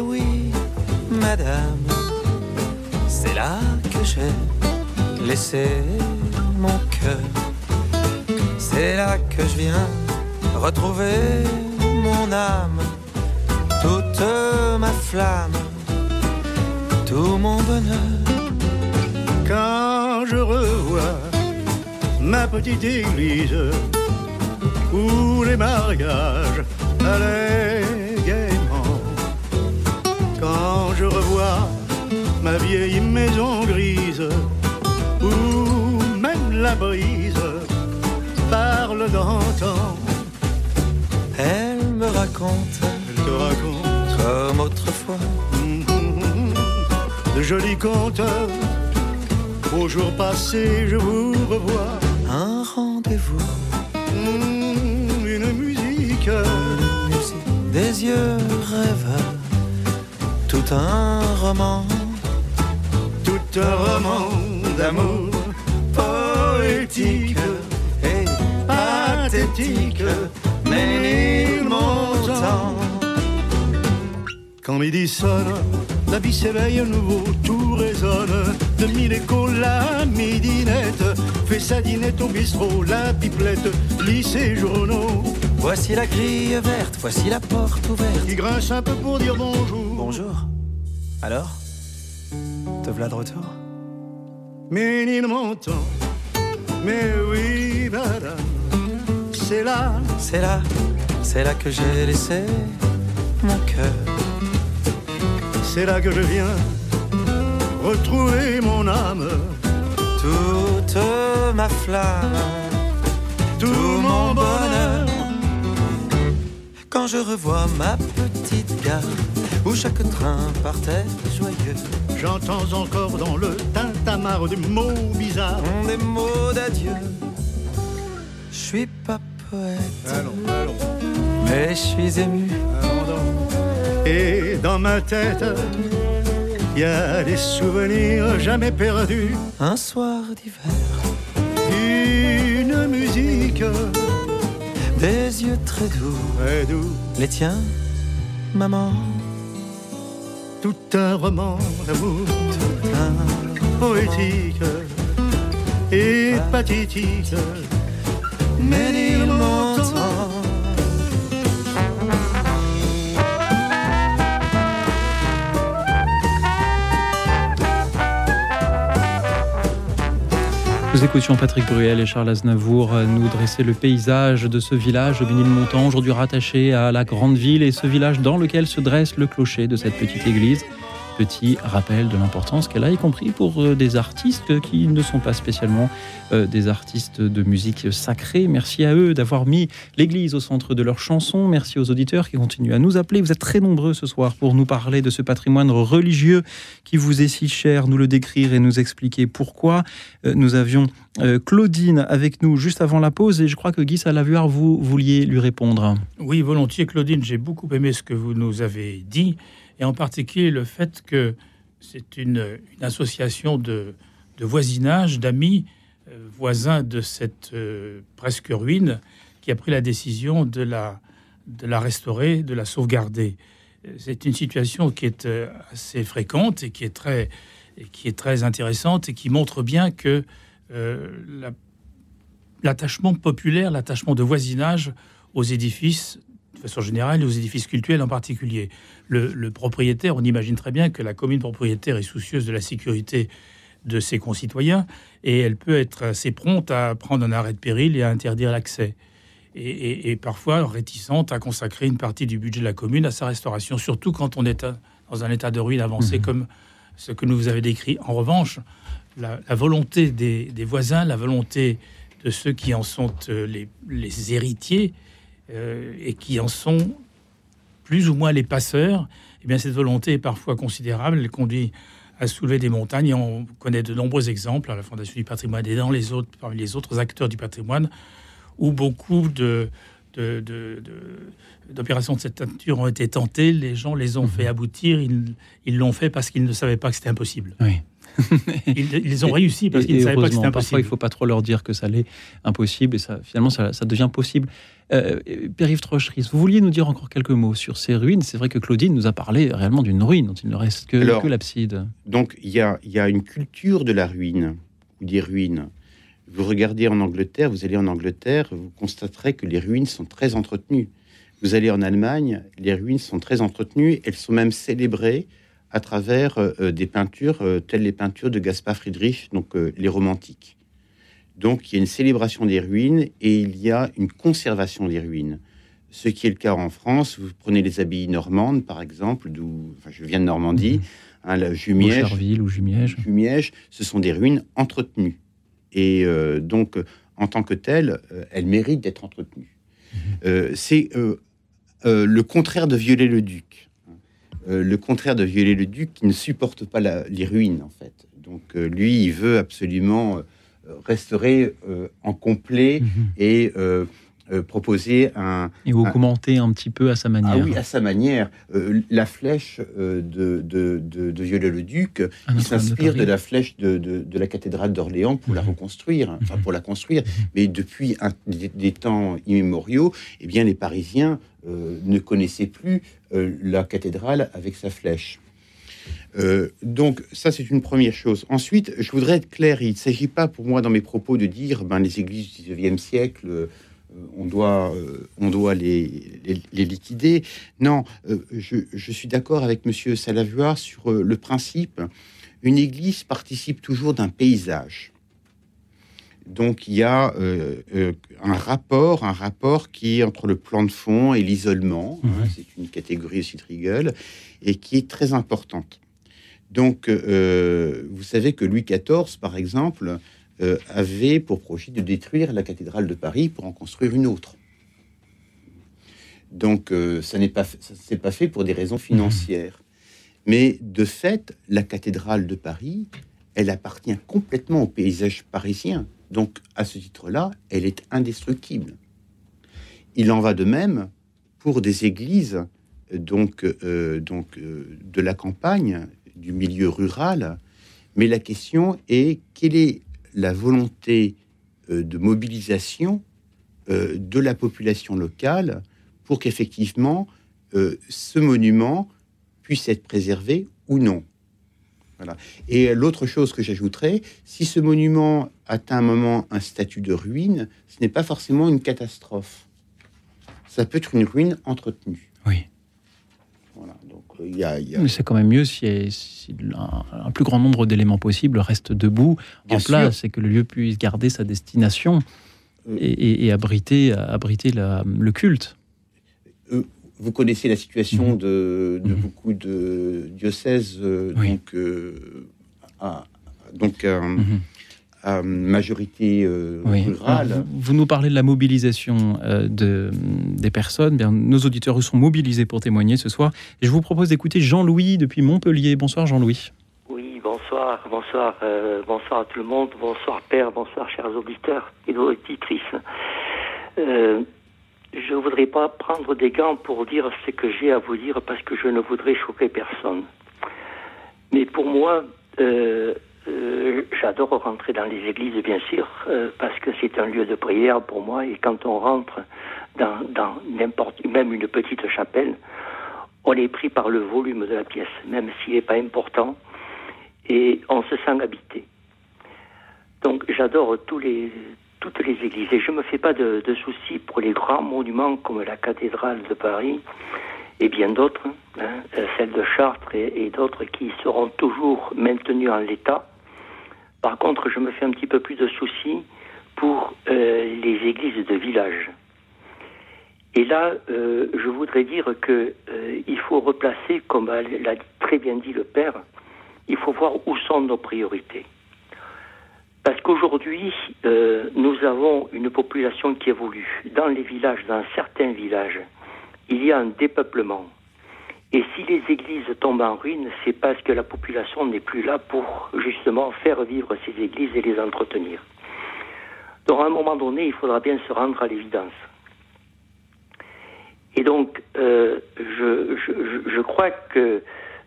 mais oui, madame, c'est là que j'ai laissé mon cœur. C'est là que je viens retrouver mon âme, toute ma flamme, tout mon bonheur. quand je revois ma petite église où les mariages allaient. Quand je revois ma vieille maison grise où même la brise parle d'antan. Elle me raconte. Elle te raconte. Comme autrefois. De jolis contes. Au jour passé, je vous revois. Un rendez-vous, Mmh, une musique. une musique, des yeux rêveurs, un roman. Tout un roman d'amour poétique et pathétique, mais il m'entend. Quand midi sonne, la vie s'éveille à nouveau, tout résonne. De mille échos, la midinette fait sa dinette au bistrot, la pipelette lit ses journaux. Voici la grille verte, voici la porte ouverte. Il grince un peu pour dire bonjour. Bonjour. Alors Te voilà de retour? Mais oui, madame, c'est là. C'est là, c'est là que j'ai laissé mon cœur. C'est là que je viens retrouver mon âme, Toute ma flamme, tout mon bonheur. quand je revois ma petite gare où chaque train partait joyeux. J'entends encore dans le tintamarre des mots bizarres. Des mots d'adieu. Je suis pas poète, Allons, allons, mais je suis ému. allons donc. Et dans ma tête, il y a des souvenirs jamais perdus. Un soir d'hiver, Une musique des yeux très doux. très doux, Les tiens, maman, tout un roman d'amour un poétique et pathétique. mais Nous écoutions Patrick Bruel et Charles Aznavour euh, nous dresser le paysage de ce village au Ménilmontant, aujourd'hui rattaché à la grande ville et ce village dans lequel se dresse le clocher de cette petite église. Petit rappel de l'importance qu'elle a, y compris pour euh, des artistes qui ne sont pas spécialement euh, des artistes de musique sacrée. Merci à eux d'avoir mis l'église au centre de leurs chansons. Merci aux auditeurs qui continuent à nous appeler. Vous êtes très nombreux ce soir pour nous parler de ce patrimoine religieux qui vous est si cher, nous le décrire et nous expliquer pourquoi. Euh, Nous avions Claudine avec nous juste avant la pause et je crois que Guy Salavuard, vous vouliez lui répondre. Oui, volontiers, Claudine. J'ai beaucoup aimé ce que vous nous avez dit, et en particulier le fait que c'est une, association de, de voisinage, d'amis euh, voisins de cette euh, presque ruine, qui a pris la décision de la, de la restaurer, de la sauvegarder. C'est une situation qui est euh, assez fréquente et qui est très, et qui est très intéressante et qui montre bien que la- l'attachement populaire, l'attachement de voisinage aux édifices de façon générale aux édifices cultuels en particulier. Le, le propriétaire, on imagine très bien que la commune propriétaire est soucieuse de la sécurité de ses concitoyens et elle peut être assez prompte à prendre un arrêt de péril et à interdire l'accès. Et, et- et parfois réticente à consacrer une partie du budget de la commune à sa restauration, surtout quand on est dans un état de ruine avancé Mhm. comme ce que nous vous avez décrit. En revanche, la, la volonté des, des voisins, la volonté de ceux qui en sont euh, les, les héritiers euh, et qui en sont plus ou moins les passeurs, eh bien cette volonté est parfois considérable. Elle conduit à soulever des montagnes. Et on connaît de nombreux exemples à la Fondation du patrimoine et dans les autres, parmi les autres acteurs du patrimoine, où beaucoup de, de- de- de- d'opérations de cette nature ont été tentées. Les gens les ont fait aboutir. Ils ils l'ont fait parce qu'ils ne savaient pas que c'était impossible. Oui. Ils, ils ont réussi parce qu'ils ne savaient pas que c'était Parfois, il impossible. ne faut pas trop leur dire que ça l'est impossible et ça, finalement, ça, ça devient possible. Euh, Pierre-Yves Trocheris, vous vouliez nous dire encore quelques mots sur ces ruines. C'est vrai que Claudine nous a parlé réellement d'une ruine dont il ne reste que, Alors, que l'abside. Donc il y a, il y a une culture de la ruine, ou des ruines. Vous regardez en Angleterre, vous allez en Angleterre, vous constaterez que les ruines sont très entretenues. Vous allez en Allemagne, les ruines sont très entretenues, elles sont même célébrées à travers euh, des peintures euh, telles les peintures de Gaspard Friedrich, donc euh, les romantiques. Donc il y a une célébration des ruines et il y a une conservation des ruines. Ce qui est le cas en France, vous prenez les abbayes normandes, par exemple, d'où enfin, je viens de Normandie, hein, la Jumièges, ou Jumièges. Jumièges, ce sont des ruines entretenues. Et euh, donc, euh, en tant que telles, euh, elles méritent d'être entretenues. Euh, c'est euh, euh, le contraire de violer le duc. Euh, le contraire de violer le duc qui ne supporte pas la- les ruines, en fait. Donc lui, il veut absolument restaurer en complet mhm. et euh, proposer un... Et augmenter un, petit peu à sa manière. Ah oui, à sa manière. Euh, la flèche euh, de, de, de, Viollet-le-Duc, ah s'inspire de, la flèche de, de la cathédrale d'Orléans pour la mhm. reconstruire, enfin mhm. pour la construire. Mhm. Mais depuis des, temps immémoriaux, eh bien, les Parisiens ne connaissaient plus la cathédrale avec sa flèche. donc ça c'est une première chose. Ensuite, je voudrais être clair, il ne s'agit pas pour moi dans mes propos de dire ben, les églises du XIXe siècle euh, on doit, euh, on doit les, les, liquider. Non, euh, je, suis d'accord avec Monsieur Salavuard sur le principe. Une église participe toujours d'un paysage. Donc il y a un rapport, un rapport qui est entre le plan de fond et l'isolement. Hein, c'est une catégorie aussi de et qui est très importante. Donc vous savez que Louis XIV, par exemple, euh, avait pour projet de détruire la cathédrale de Paris pour en construire une autre. Donc, euh, ça n'est pas, pas fait pour des raisons financières. Mais de fait, la cathédrale de Paris, elle appartient complètement au paysage parisien. Donc, à ce titre-là, elle est indestructible. Il en va de même pour des églises donc, euh, donc de la campagne, du milieu rural. Mais la question est quelle est la volonté euh, de mobilisation euh, de la population locale pour qu'effectivement euh, ce monument puisse être préservé ou non. Voilà. Et l'autre chose que j'ajouterais, si ce monument atteint un moment un statut de ruine, ce n'est pas forcément une catastrophe. Ça peut être une ruine entretenue. Oui. Mais c'est quand même mieux si, un, plus grand nombre d'éléments possibles restent debout, en place, et que le lieu puisse garder sa destination euh. et, abriter, abriter le culte. Euh, vous connaissez la situation mhm. de, mhm. beaucoup de diocèses, euh, donc, donc mhm. Euh, majorité euh, rurale. Vous, nous parlez de la mobilisation euh, de, des personnes. Bien, nos auditeurs sont mobilisés pour témoigner ce soir. Et je vous propose d'écouter Jean-Louis depuis Montpellier. Bonsoir Jean-Louis. Oui, bonsoir, bonsoir, bonsoir à tout le monde. Bonsoir Père, bonsoir chers auditeurs et auditrices. je ne voudrais pas prendre des gants pour dire ce que j'ai à vous dire parce que je ne voudrais choquer personne. Mais pour moi, euh, j'adore rentrer dans les églises, bien sûr, euh, parce que c'est un lieu de prière pour moi. Et quand on rentre dans, n'importe, même une petite chapelle, on est pris par le volume de la pièce, même s'il n'est pas important, et on se sent habité. Donc j'adore tous les, toutes les églises et je ne me fais pas de, soucis pour les grands monuments comme la cathédrale de Paris et bien d'autres, hein, euh, celle de Chartres et d'autres qui seront toujours maintenus en l'état. Par contre, je me fais un petit peu plus de soucis pour euh, les églises de village. Et là, euh, je voudrais dire que il faut replacer, comme l'a très bien dit le père, il faut voir où sont nos priorités. Parce qu'aujourd'hui, nous avons une population qui évolue. Dans les villages, dans certains villages, il y a un dépeuplement. Et si les églises tombent en ruine, c'est parce que la population n'est plus là pour justement faire vivre ces églises et les entretenir. Donc à un moment donné, il faudra bien se rendre à l'évidence. Et donc, euh, je, crois que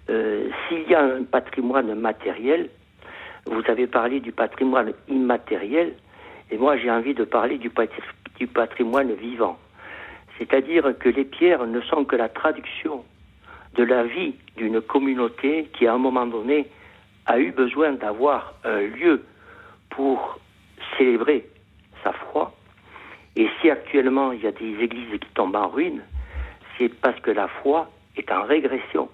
euh, s'il y a un patrimoine matériel, vous avez parlé du patrimoine immatériel, et moi j'ai envie de parler du patrimoine vivant. C'est-à-dire que les pierres ne sont que la traduction de la vie d'une communauté qui, à un moment donné, a eu besoin d'avoir un lieu pour célébrer sa foi. Et si actuellement il y a des églises qui tombent en ruine, c'est parce que la foi est en régression.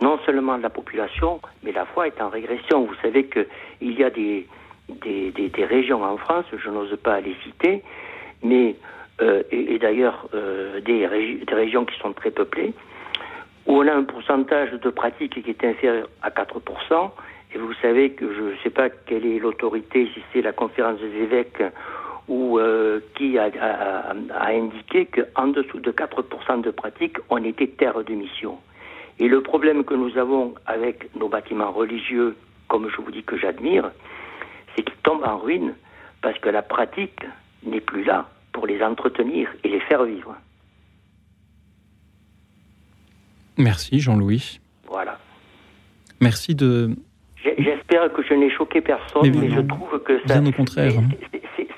Non seulement la population, mais la foi est en régression. Vous savez qu'il y a des, régions en France, je n'ose pas les citer, mais euh, et, d'ailleurs euh, des, régions qui sont très peuplées, où on a un pourcentage de pratique qui est inférieur à 4%, et vous savez que je ne sais pas quelle est l'autorité, si c'est la conférence des évêques ou euh, qui a, a, indiqué qu'en dessous de 4% de pratique, on était terre de mission. Et le problème que nous avons avec nos bâtiments religieux, comme je vous dis que j'admire, c'est qu'ils tombent en ruine parce que la pratique n'est plus là pour les entretenir et les faire vivre. Merci Jean-Louis. Voilà. Merci de. J'espère que je n'ai choqué personne, mais, je trouve que ça. Bien au contraire.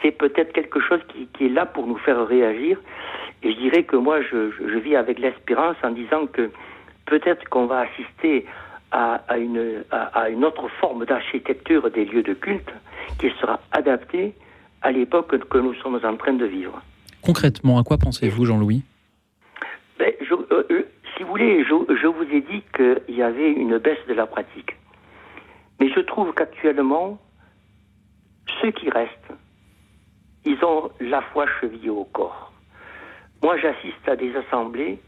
C'est peut-être quelque chose qui, est là pour nous faire réagir. Et je dirais que moi, je, vis avec l'espérance en disant que peut-être qu'on va assister à, une, à, une autre forme d'architecture des lieux de culte qui sera adaptée à l'époque que nous sommes en train de vivre. Concrètement, à quoi pensez-vous, Jean-Louis? Ben, euh, euh, Si vous voulez, je, je vous ai dit qu'il y avait une baisse de la pratique. Mais je trouve qu'actuellement, ceux qui restent, ils ont la foi chevillée au corps. Moi, j'assiste à des assemblées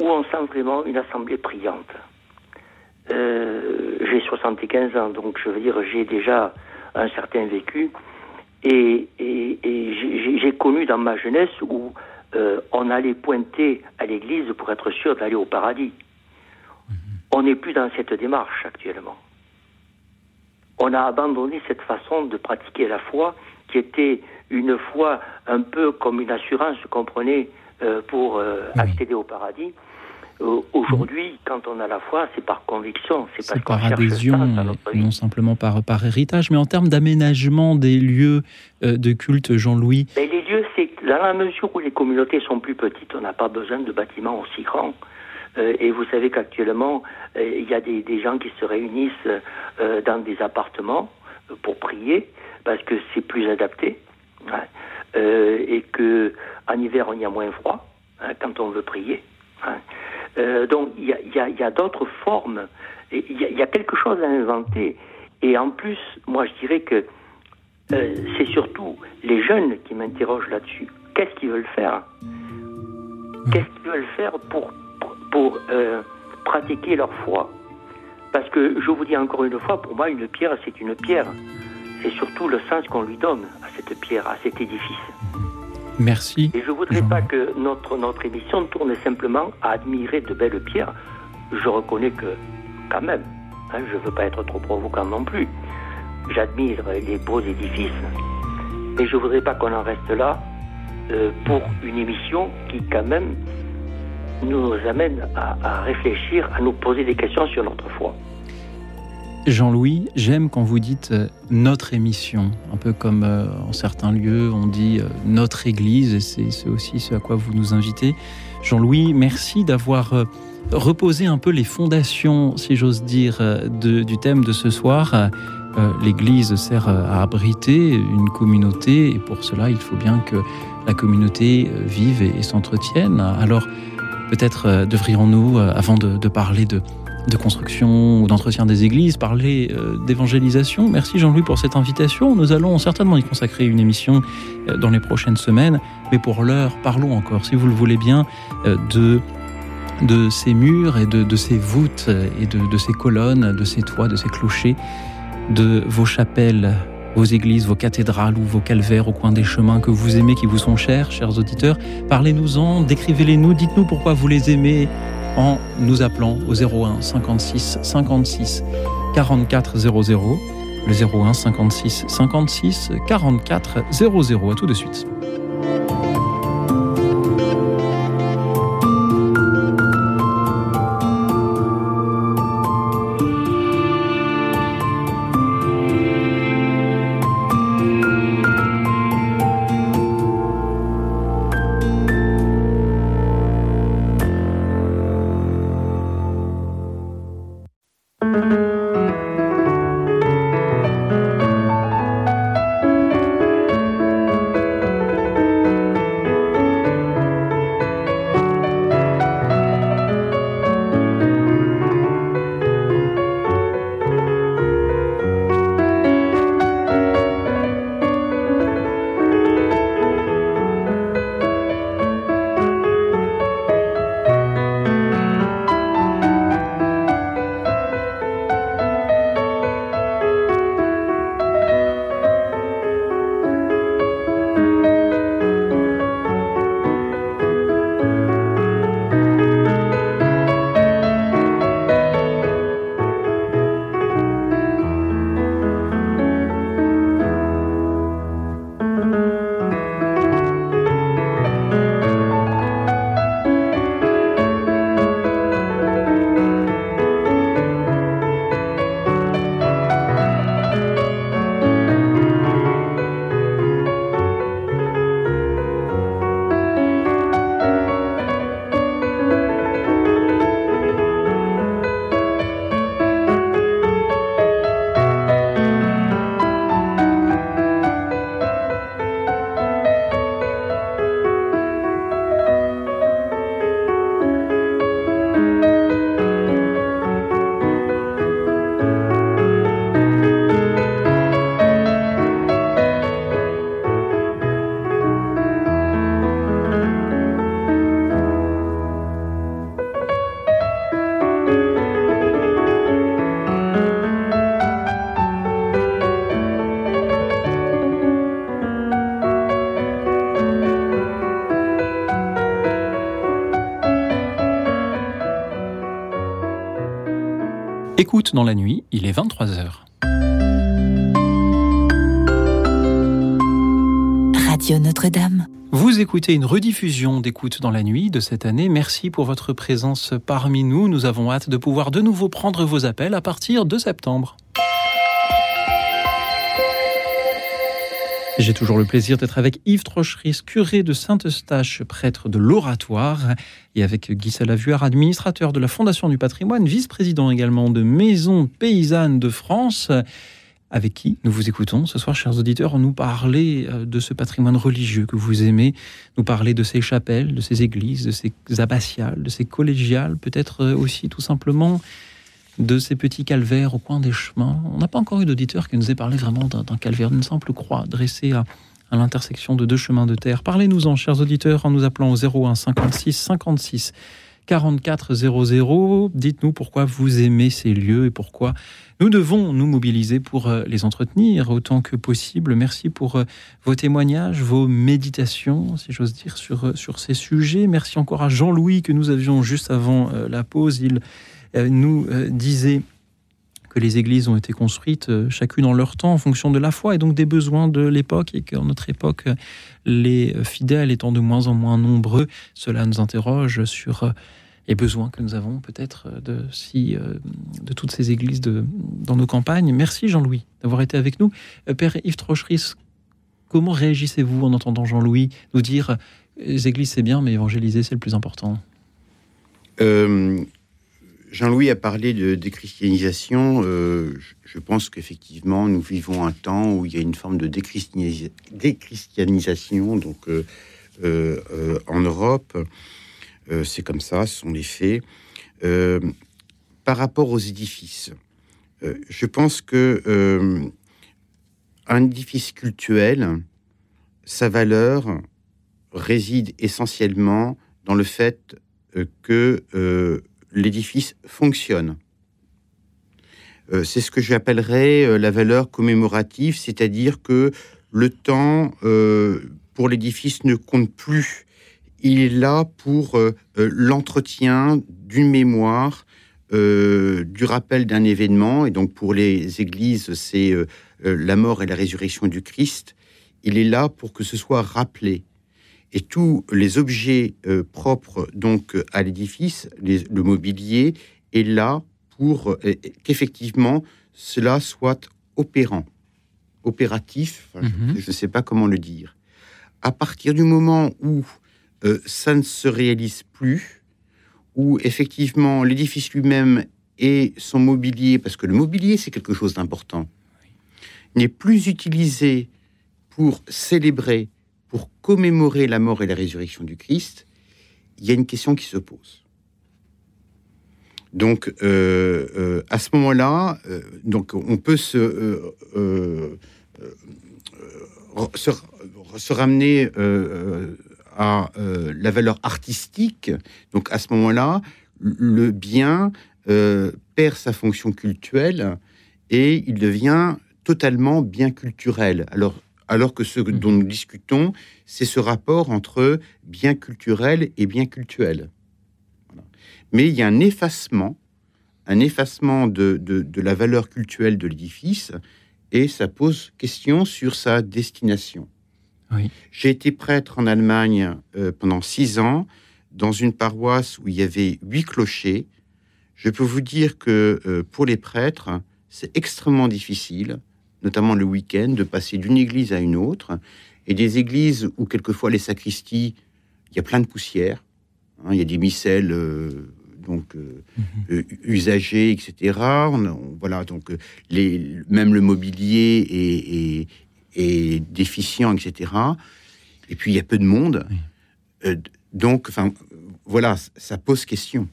où on sent vraiment une assemblée priante. Euh, j'ai 75 ans, donc je veux dire, j'ai déjà un certain vécu. Et, j'ai connu dans ma jeunesse où euh, on allait pointer à l'église pour être sûr d'aller au paradis. Mhm. On n'est plus dans cette démarche actuellement. On a abandonné cette façon de pratiquer la foi qui était une foi un peu comme une assurance qu'on prenait euh, pour accéder au paradis. Euh, aujourd'hui, quand on a la foi, c'est par conviction, c'est parce par adhésion, non simplement par, par héritage, mais en termes d'aménagement des lieux euh, de culte, Jean-Louis. les lieux, c'est dans la mesure où les communautés sont plus petites, on n'a pas besoin de bâtiments aussi grands. Euh, et vous savez qu'actuellement, il y a des, gens qui se réunissent dans des appartements pour prier, parce que c'est plus adapté, hein, et que en hiver on y a moins froid hein, quand on veut prier. Hein. Euh, donc il y a, d'autres formes. Il y, a quelque chose à inventer. Et en plus, moi je dirais que euh, c'est surtout les jeunes qui m'interrogent là-dessus. Qu'est-ce qu'ils veulent faire? Qu'est-ce qu'ils veulent faire pour, pour euh, pratiquer leur foi? Parce que je vous dis encore une fois, pour moi, une pierre, c'est une pierre. C'est surtout le sens qu'on lui donne à cette pierre, à cet édifice. Merci. Et je ne voudrais pas que notre, notre émission tourne simplement à admirer de belles pierres. Je reconnais que, quand même, hein, je ne veux pas être trop provocant non plus. J'admire les beaux édifices, mais je ne voudrais pas qu'on en reste là euh, pour une émission qui, quand même, nous amène à, à réfléchir, à nous poser des questions sur notre foi. Jean-Louis, j'aime quand vous dites euh, notre émission, un peu comme euh, en certains lieux on dit euh, notre église, et c'est aussi ce à quoi vous nous invitez. Jean-Louis, merci d'avoir reposé un peu les fondations, si j'ose dire, du thème de ce soir. L'église sert à abriter une communauté, et pour cela il faut bien que la communauté vive et, s'entretienne. Alors peut-être devrions-nous, avant de parler de de construction ou d'entretien des églises, parler euh, d'évangélisation. Merci Jean-Louis pour cette invitation. Nous allons certainement y consacrer une émission euh, dans les prochaines semaines. Mais pour l'heure, parlons encore, si vous le voulez bien, euh, de, de ces murs et de, de ces voûtes et de, de ces colonnes, de ces toits, de ces clochers, de vos chapelles vos églises, vos cathédrales ou vos calvaires au coin des chemins que vous aimez, qui vous sont chers, chers auditeurs. Parlez-nous-en, décrivez-les-nous, dites-nous pourquoi vous les aimez, en nous appelant au 01 56 56 44 00. Le 01 56 56 44 00. À tout de suite. Écoute dans la nuit, il est 23h. Radio Notre-Dame. Vous écoutez une rediffusion d'écoute dans la nuit de cette année. Merci pour votre présence parmi nous. Nous avons hâte de pouvoir de nouveau prendre vos appels à partir de septembre. J'ai toujours le plaisir d'être avec Yves Trocheris, curé de Saint-Eustache, prêtre de l'Oratoire, et avec Guy Salavuard, administrateur de la Fondation du patrimoine, vice-président également de Maison Paysanne de France. Avec qui nous vous écoutons ce soir, chers auditeurs, nous parler euh, de ce patrimoine religieux que vous aimez, nous parler de ces chapelles, de ces églises, de ces abbatiales, de ces collégiales, peut-être euh, aussi tout simplement de ces petits calvaires au coin des chemins. On n'a pas encore eu d'auditeur qui nous ait parlé vraiment d'un calvaire, d'une simple croix dressée à, l'intersection de deux chemins de terre. Parlez-nous-en, chers auditeurs, en nous appelant au 01 56 56 44 00. Dites-nous pourquoi vous aimez ces lieux et pourquoi nous devons nous mobiliser pour euh, les entretenir autant que possible. Merci pour euh, vos témoignages, vos méditations, si j'ose dire, sur, euh, sur ces sujets. Merci encore à Jean-Louis que nous avions juste avant la pause. Il nous disait que les églises ont été construites chacune en leur temps en fonction de la foi et donc des besoins de l'époque et qu'en notre époque, les fidèles étant de moins en moins nombreux, cela nous interroge sur et besoin que nous avons peut-être euh, de, si, euh, de toutes ces églises dans nos campagnes. Merci Jean-Louis d'avoir été avec nous. Euh, Père Yves Trocheris, comment réagissez-vous en entendant Jean-Louis nous dire les églises c'est bien, mais évangéliser c'est le plus important? Jean-Louis a parlé de déchristianisation. je pense qu'effectivement, nous vivons un temps où il y a une forme de déchristianisation donc, en Europe. Euh, c'est comme ça, ce sont les faits. Euh, par rapport aux édifices, euh, je pense que un édifice cultuel, sa valeur réside essentiellement dans le fait que l'édifice fonctionne. c'est ce que j'appellerais la valeur commémorative, c'est-à-dire que le temps pour l'édifice ne compte plus il est là pour euh, euh, l'entretien d'une mémoire, euh, du rappel d'un événement. Et donc pour les églises, c'est la mort et la résurrection du Christ. Il est là pour que ce soit rappelé. Et tous les objets propres donc à l'édifice, le mobilier, est là pour qu'effectivement cela soit opérant, opératif. Mhm. Je ne sais pas comment le dire. À partir du moment où euh, ça ne se réalise plus, où effectivement l'édifice lui-même et son mobilier, parce que le mobilier c'est quelque chose d'important, n'est plus utilisé pour célébrer, pour commémorer la mort et la résurrection du Christ, il y a une question qui se pose. Donc, euh, euh, à ce moment-là, donc on peut se, se, ramener à euh, la valeur artistique, donc à ce moment-là, le bien euh, perd sa fonction culturelle et il devient totalement bien culturel. Alors, alors que ce mmh. dont nous discutons, c'est ce rapport entre bien culturel et bien cultuel. Mais il y a un effacement, un effacement de, de la valeur culturelle de l'édifice, et ça pose question sur sa destination. J'ai été prêtre en Allemagne euh, pendant six ans, dans une paroisse où il y avait huit clochers. Je peux vous dire que euh, pour les prêtres, c'est extrêmement difficile, notamment le week-end, de passer d'une église à une autre. Et des églises où quelquefois les sacristies, il y a plein de poussière. Hein, il y a des micelles euh, donc mhm. usagées, etc. voilà, donc les, même le mobilier est, déficient, etc. Et puis il y a peu de monde. Euh, donc, enfin, voilà, ça pose question.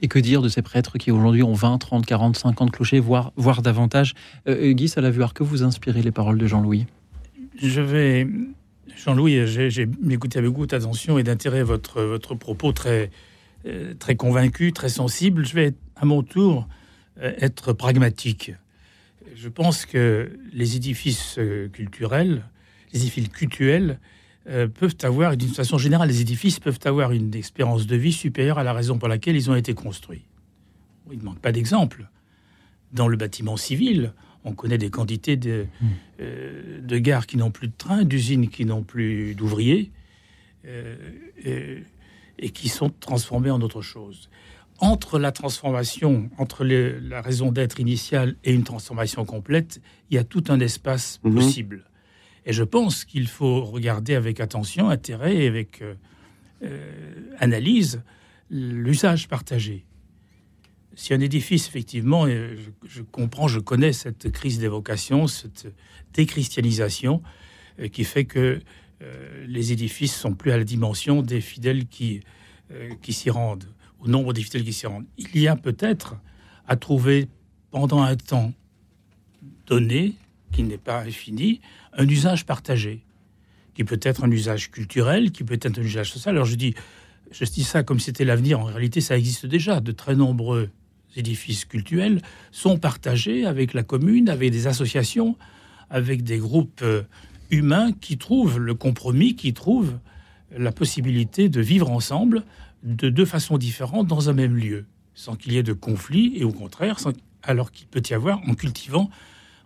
Et que dire de ces prêtres qui aujourd'hui ont 20, 30, 40, 50 clochers, voire, voire davantage euh, Guy Salavuard, que vous inspirez les paroles de Jean-Louis? Je vais. Jean-Louis, j'ai écouté avec beaucoup d'attention et d'intérêt votre, votre propos très, euh, très convaincu, très sensible. Je vais à mon tour euh, être pragmatique je pense que les édifices euh, culturels, les édifices cultuels, euh, peuvent avoir, d'une façon générale, les édifices peuvent avoir une espérance de vie supérieure à la raison pour laquelle ils ont été construits. Il ne manque pas d'exemples. dans le bâtiment civil. On connaît des quantités de, Hmm. euh, de gares qui n'ont plus de trains, d'usines qui n'ont plus d'ouvriers, euh, et, et qui sont transformées en autre chose. Entre la transformation, entre le- la raison d'être initiale et une transformation complète, il y a tout un espace Mhm. possible. Et je pense qu'il faut regarder avec attention, intérêt et avec euh, euh, analyse l'usage partagé. Si un édifice, effectivement, euh, je, je comprends, je connais cette crise d'évocation, cette déchristianisation qui fait que les édifices sont plus à la dimension des fidèles qui, qui s'y rendent, au nombre des fidèles qui s'y rendent. Il y a peut-être à trouver pendant un temps donné, qui n'est pas infini, un usage partagé, qui peut être un usage culturel, qui peut être un usage social. Alors je dis, je dis ça comme c'était l'avenir. En réalité, ça existe déjà. De très nombreux édifices cultuels sont partagés avec la commune, avec des associations, avec des groupes euh, humains qui trouvent le compromis, qui trouvent la possibilité de vivre ensemble de deux façons différentes dans un même lieu, sans qu'il y ait de conflit et au contraire, alors qu'il peut y avoir en cultivant,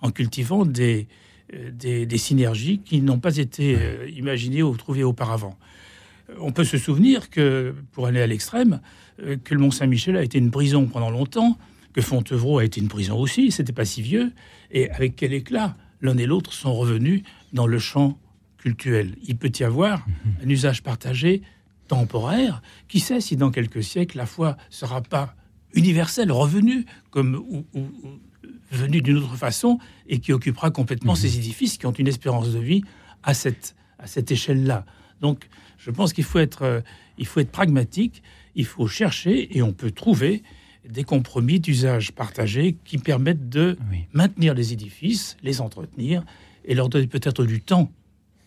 en cultivant des, euh, des, des synergies qui n'ont pas été euh, imaginées ou trouvées auparavant. Euh, On peut se souvenir que, pour aller à l'extrême, que le Mont-Saint-Michel a été une prison pendant longtemps, que Fontevraud a été une prison aussi, c'était pas si vieux, et avec quel éclat l'un et l'autre sont revenus dans le champ cultuel. Il peut y avoir un usage partagé temporaire. Qui sait si dans quelques siècles la foi sera pas universelle, revenue comme ou, ou- ou venue d'une autre façon et qui occupera complètement ces édifices qui ont une espérance de vie à cette à cette échelle-là. Donc, je pense qu'il faut être euh, il faut être pragmatique. Il faut chercher et on peut trouver des compromis d'usage partagé qui permettent de Oui. maintenir les édifices, les entretenir et leur donner peut-être du temps.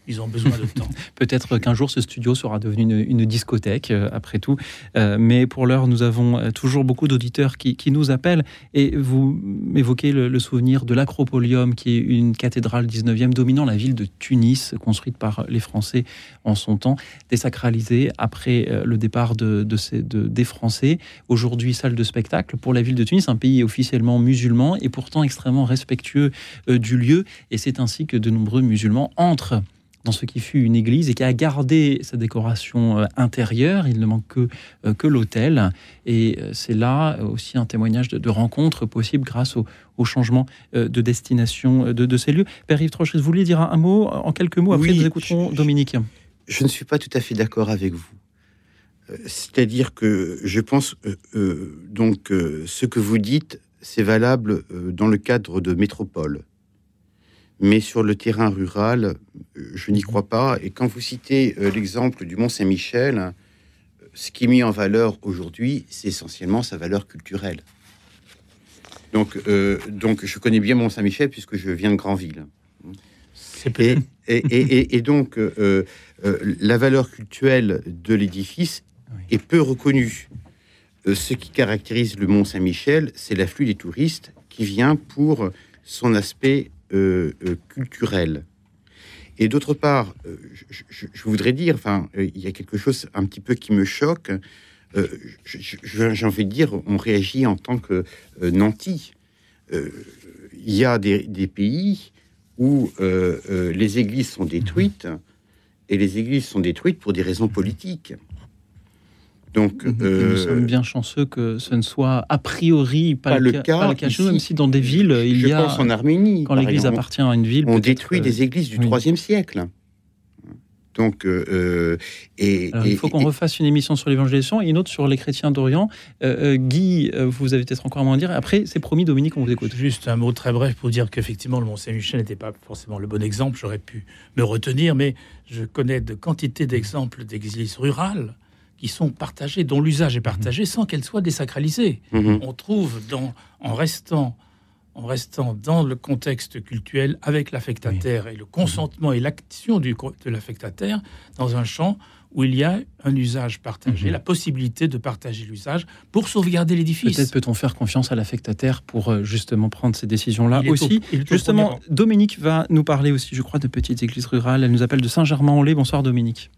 Ils ont besoin de temps. Peut-être qu'un jour ce studio sera devenu une, discothèque, euh, après tout. Euh, mais pour l'heure, nous avons euh, toujours beaucoup d'auditeurs qui, nous appellent. Et vous m'évoquez le, souvenir de l'Acropolium, qui est une cathédrale 19e dominant la ville de Tunis, construite par les Français en son temps, désacralisée après le départ des Français. Aujourd'hui, salle de spectacle pour la ville de Tunis, un pays officiellement musulman et pourtant extrêmement respectueux du lieu. Et c'est ainsi que de nombreux musulmans entrent dans ce qui fut une église et qui a gardé sa décoration euh, intérieure. Il ne manque que, euh, que l'autel. Et euh, c'est là aussi un témoignage de, de rencontres possibles grâce au, au changement de destination de, de ces lieux. Père Yves Trocheris, vous vouliez dire un, un mot en quelques mots Après, Oui, nous écouterons je- Dominique. Je ne suis pas tout à fait d'accord avec vous. C'est-à-dire que je pense euh, euh, donc euh, ce que vous dites, c'est valable dans le cadre de métropole. Mais sur le terrain rural, euh, je n'y crois pas. Et quand vous citez euh, l'exemple du Mont Saint-Michel, euh, ce qui est mis en valeur aujourd'hui, c'est essentiellement sa valeur culturelle. Donc, euh, donc je connais bien Mont Saint-Michel puisque je viens de Granville. C'est Et, peut-être et, et- et- et donc, euh, euh, la valeur culturelle de l'édifice Oui. est peu reconnue. Ce qui caractérise le Mont Saint-Michel, c'est l'afflux des touristes qui vient pour son aspect euh, euh, culturel. Et d'autre part, euh, je, voudrais dire, enfin, il y a quelque chose un petit peu qui me choque. J'ai envie de dire, on réagit en tant que nantis. Il y a des, pays où les églises sont détruites et les églises sont détruites pour des raisons politiques. Donc, Nous euh, sommes bien chanceux que ce ne soit a priori pas, pas le cas, cas pas le cas chez nous, ici. même si dans des villes, il je y a, pense en Arménie, quand l'église appartient à une ville, on détruit euh, des églises du oui. IIIe siècle. Donc, euh, euh, et, Alors, et- il faut qu'on refasse une émission sur l'évangélisation et une autre sur les chrétiens d'Orient. Euh, euh, Guy, euh, vous avez peut-être encore un mot à dire. Après, c'est promis, Dominique, on vous écoute. Juste un mot très bref pour dire qu'effectivement, le Mont-Saint-Michel n'était pas forcément le bon exemple. J'aurais pu me retenir, mais je connais de quantité d'exemples d'églises rurales qui sont partagées, dont l'usage est partagé sans qu'elles soient désacralisées. Mhm. On trouve, dans, en, restant, en restant dans le contexte cultuel avec l'affectataire et le consentement et l'action de l'affectataire, dans un champ où il y a un usage partagé, Mhm. la possibilité de partager l'usage pour sauvegarder l'édifice. Peut-être peut-on faire confiance à l'affectataire pour euh, justement prendre ces décisions-là aussi. au Justement. Dominique va nous parler aussi, je crois, de petites églises rurales. Elle nous appelle de Saint-Germain-en-Laye. Bonsoir, Dominique.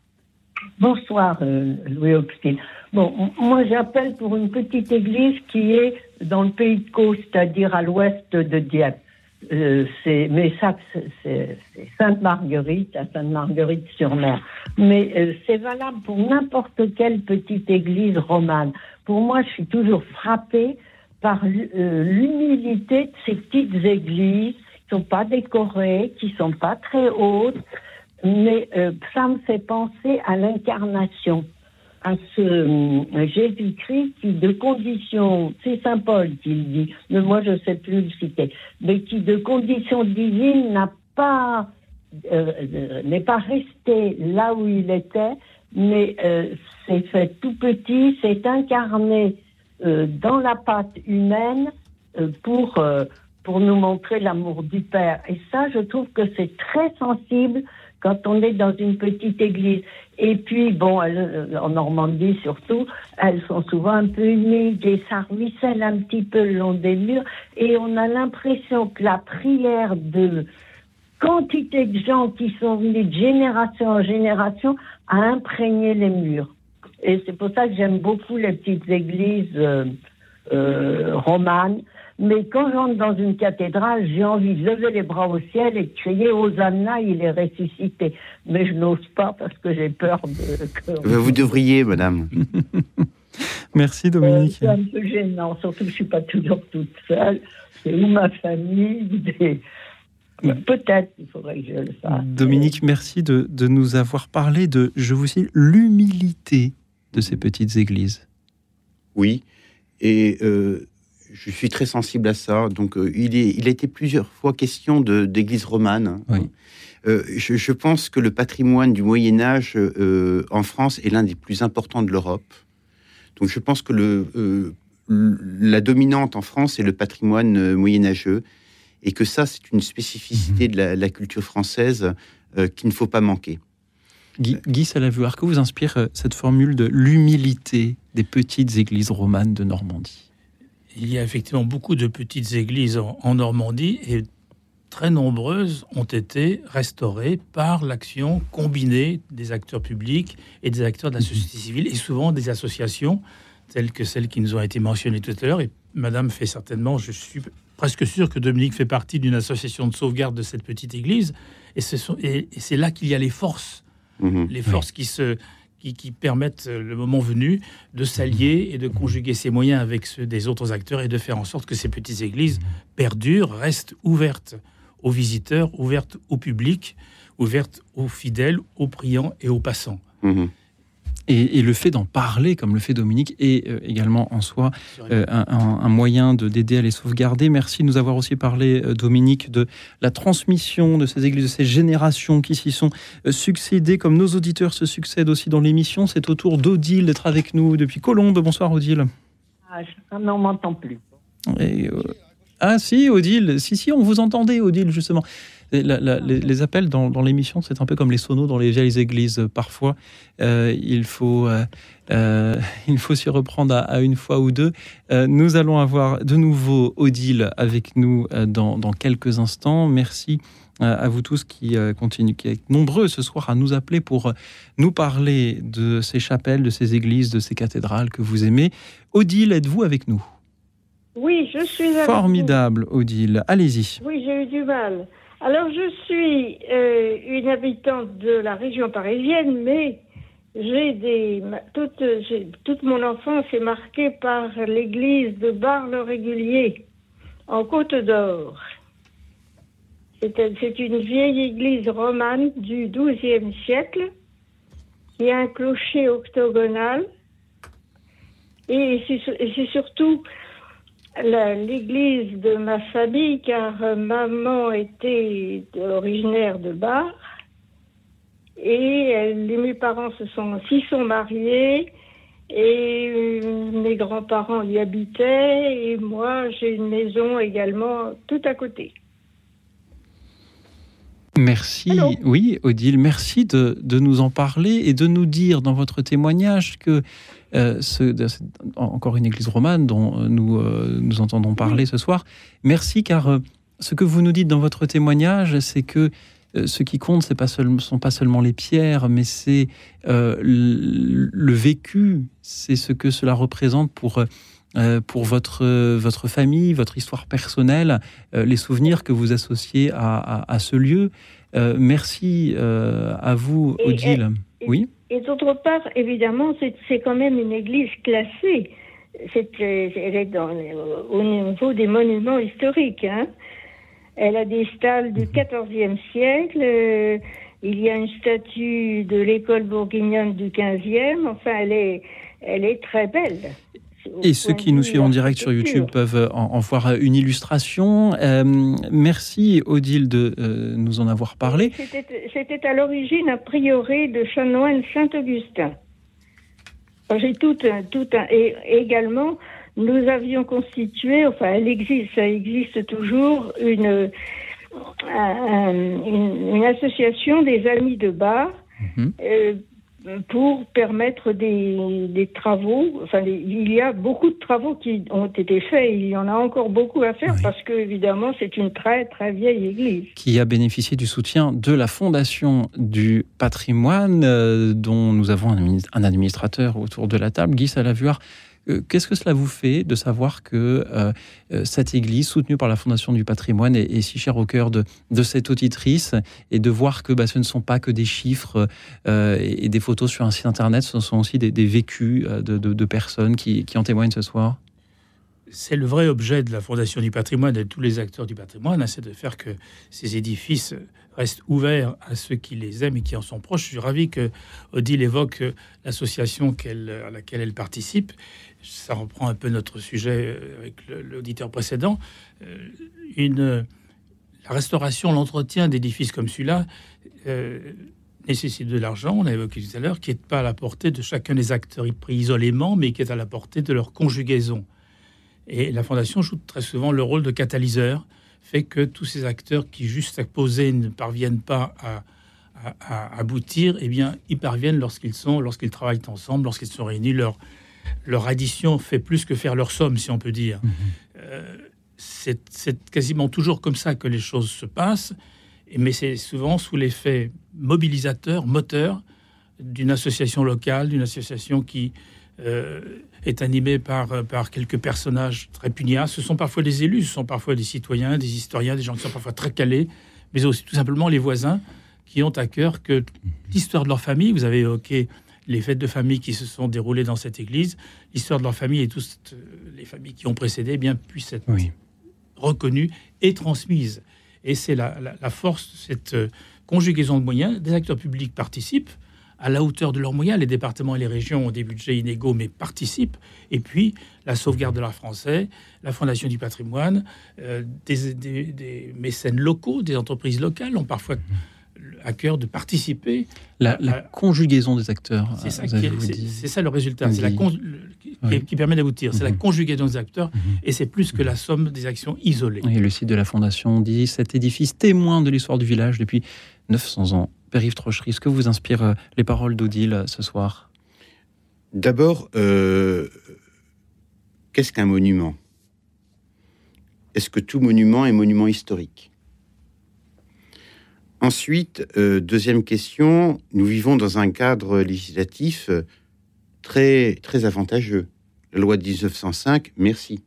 Bonsoir, euh, Louis Auxil. Bon, moi j'appelle pour une petite église qui est dans le pays de Caux, c'est-à-dire à, l'ouest de Dieppe. Euh, c'est, mais ça, c'est, Sainte-Marguerite, à Sainte-Marguerite-sur-Mer. Mais euh, c'est valable pour n'importe quelle petite église romane. Pour moi, je suis toujours frappée par l'humilité de ces petites églises qui sont pas décorées, qui sont pas très hautes, mais euh, ça me fait penser à l'incarnation, à ce euh, Jésus-Christ qui, de conditions, c'est Saint Paul qui le dit, mais moi je ne sais plus le citer, mais qui, de conditions divines, n'a pas, euh, n'est pas resté là où il était, mais s'est fait tout petit, s'est incarné dans la pâte humaine pour pour nous montrer l'amour du Père. Et ça, je trouve que c'est très sensible quand on est dans une petite église. Et puis, bon, en Normandie surtout, elles sont souvent un peu humides et ça ruisselle un petit peu le long des murs. Et on a l'impression que la prière de quantité de gens qui sont venus de génération en génération a imprégné les murs. Et c'est pour ça que j'aime beaucoup les petites églises euh, euh, romanes mais quand j'entre dans une cathédrale, j'ai envie de lever les bras au ciel et de crier Hosanna, il est ressuscité. Mais je n'ose pas parce que j'ai peur de. Vous devriez, madame. Merci Dominique. Euh, c'est un peu gênant, surtout que je ne suis pas toujours toute seule. C'est où ma famille des... Peut-être il faudrait que je le fasse. Dominique, merci de, de nous avoir parlé de, je vous cite, l'humilité de ces petites églises. Oui, et euh, je suis très sensible à ça. Donc, euh, il, est, il a été plusieurs fois question d'église romane. Euh, je, pense que le patrimoine du Moyen Âge euh, en France est l'un des plus importants de l'Europe. Donc, je pense que le, la dominante en France est le patrimoine moyenâgeux et que ça, c'est une spécificité mhm. de la, culture française qu'il ne faut pas manquer. Guy, Guy que vous inspire cette formule de l'humilité des petites églises romanes de Normandie? Il y a effectivement beaucoup de petites églises en, Normandie et très nombreuses ont été restaurées par l'action combinée des acteurs publics et des acteurs de la société civile et souvent des associations telles que celles qui nous ont été mentionnées tout à l'heure. Et Madame fait certainement, je suis presque sûr que Dominique fait partie d'une association de sauvegarde de cette petite église. Et c'est là qu'il y a les forces, mmh les forces qui se qui, permettent, euh, le moment venu, de s'allier et de conjuguer ses moyens avec ceux des autres acteurs et de faire en sorte que ces petites églises perdurent, restent ouvertes aux visiteurs, ouvertes au public, ouvertes aux fidèles, aux priants et aux passants. Mhm. Et, le fait d'en parler, comme le fait Dominique, est euh, également en soi euh, un, moyen de d'aider à les sauvegarder. Merci de nous avoir aussi parlé, euh, Dominique, de la transmission de ces églises, de ces générations qui s'y sont succédées, comme nos auditeurs se succèdent aussi dans l'émission. C'est au tour d'Odile d'être avec nous depuis Colombe. Bonsoir, Odile. Ah, on on m'entend plus. ah si, Odile. Si, si, on vous entendait, Odile, justement les, appels dans, l'émission, c'est un peu comme les sonos dans les vieilles églises. Parfois, euh, il faut euh, euh, il faut s'y reprendre à, une fois ou deux. nous allons avoir de nouveau Odile avec nous dans, quelques instants. Merci à vous tous qui continuent, qui êtes nombreux ce soir à nous appeler pour nous parler de ces chapelles, de ces églises, de ces cathédrales que vous aimez. Odile, êtes-vous avec nous? Oui, je suis avec Formidable, Odile. Allez-y. Oui, j'ai eu du mal. Alors, je suis euh, une habitante de la région parisienne, mais j'ai des toute, toute mon enfance est marquée par l'église de Bar-le-Régulier en Côte d'Or. C'est une vieille église romane du XIIe siècle qui a un clocher octogonal et c'est surtout l'église de ma famille, car euh, maman était originaire de Bar. Et mes parents se sont, s'y sont mariés. Et euh, mes grands-parents y habitaient. Et moi, j'ai une maison également tout à côté. Merci, oui, Odile, merci de, de, nous en parler et de nous dire dans votre témoignage que euh, encore une église romane dont euh, nous, euh, nous entendons parler ce soir. Merci car ce que vous nous dites dans votre témoignage, c'est que ce qui compte, ce ne sont pas seulement les pierres, mais c'est le vécu, c'est ce que cela représente pour pour votre, votre famille, votre histoire personnelle, les souvenirs que vous associez à, ce lieu. merci à vous, Odile. oui et d'autre part, évidemment, c'est quand même une église classée. elle est dans, au niveau des monuments historiques. Hein. Elle a des stalles du XIVe mhm. siècle. Euh, il y a une statue de l'école bourguignonne du XVe. Enfin, elle est, elle est très belle. Et ceux qui nous suivent en direct sur YouTube peuvent en, voir une illustration. Euh, merci Odile de euh, nous en avoir parlé. C'était à l'origine a priori de chanoine Saint-Augustin. J'ai tout, tout un, et également nous avions constitué, enfin elle existe, ça existe toujours, une, une, association des amis de bar. Mhm. Euh, pour permettre des, travaux. Enfin, il y a beaucoup de travaux qui ont été faits. Il y en a encore beaucoup à faire parce que, évidemment, c'est une très, très vieille église. Qui a bénéficié du soutien de la Fondation du patrimoine, euh, dont nous avons un, administrateur autour de la table, Guy Salavuard. Euh, qu'est-ce que cela vous fait de savoir que euh, euh, cette église, soutenue par la Fondation du patrimoine, est, si chère au cœur de, cette auditrice et de voir que bah, ce ne sont pas que des chiffres et, des photos sur un site internet, ce sont aussi des, vécus de, personnes qui, en témoignent ce soir? C'est le vrai objet de la Fondation du patrimoine et de tous les acteurs du patrimoine, hein, c'est de faire que ces édifices restent ouverts à ceux qui les aiment et qui en sont proches. Je suis ravi que Odile évoque l'association à laquelle elle participe ça reprend un peu notre sujet euh, avec l'auditeur précédent, euh, une, la restauration, l'entretien d'édifices comme celui-là euh, nécessite de l'argent, on l'a évoqué tout à l'heure, qui n'est pas à la portée de chacun des acteurs pris isolément, mais qui est à la portée de leur conjugaison. Et la Fondation joue très souvent le rôle de catalyseur, fait que tous ces acteurs qui, juste à poser, ne parviennent pas à, aboutir, eh bien, ils parviennent lorsqu'ils sont, lorsqu'ils travaillent ensemble, lorsqu'ils sont réunis, leur, leur addition fait plus que faire leur somme, si on peut dire. Mhm. Euh, c'est quasiment toujours comme ça que les choses se passent, mais c'est souvent sous l'effet mobilisateur, moteur d'une association locale, d'une association qui euh, est animée par, par quelques personnages très pugnaces. Ce sont parfois des élus, ce sont parfois des citoyens, des historiens, des gens qui sont parfois très calés, mais aussi tout simplement les voisins qui ont à cœur que l'histoire de leur famille, vous avez évoqué les fêtes de famille qui se sont déroulées dans cette église, l'histoire de leur famille et toutes euh, les familles qui ont précédé eh bien, puissent être reconnues et transmises. Et c'est la, force de cette euh, conjugaison de moyens. Des acteurs publics participent à la hauteur de leurs moyens. Les départements et les régions ont des budgets inégaux, mais participent. Et puis, la sauvegarde de l'art français, la Fondation du patrimoine, euh, des, des, mécènes locaux, des entreprises locales ont parfois à cœur de participer. La, conjugaison des acteurs. C'est ça, le résultat. C'est la qui, permet d'aboutir. C'est la mhm. conjugaison des acteurs mhm. et c'est plus que la somme des actions isolées. Et le site de la Fondation dit cet édifice témoin de l'histoire du village depuis 900 ans. Père-Yves Trochery, ce que vous inspire euh, les paroles d'Odile euh, ce soir? D'abord, euh, qu'est-ce qu'un monument? Est-ce que tout monument est monument historique? Ensuite, euh, deuxième question, nous vivons dans un cadre législatif euh, très, avantageux. La loi de 1905, merci.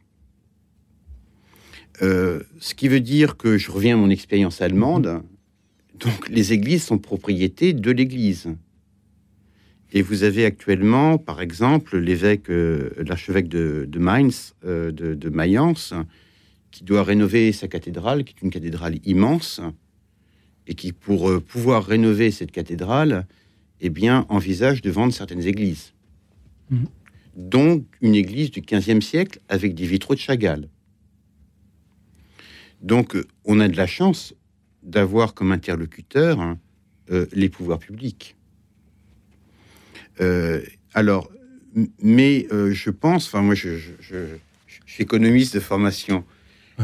Euh, ce qui veut dire que je reviens à mon expérience allemande. Donc, les églises sont propriété de l'Église. Et vous avez actuellement, par exemple, l'archevêque de, Mainz, de Mayence, qui doit rénover sa cathédrale, qui est une cathédrale immense, et qui, pour euh, pouvoir rénover cette cathédrale, eh bien, envisage de vendre certaines églises, mhm. dont une église du XVe siècle avec des vitraux de Chagall. Donc, euh, on a de la chance d'avoir comme interlocuteur hein, euh, les pouvoirs publics. alors, mais je pense, enfin moi je, suis économiste de formation,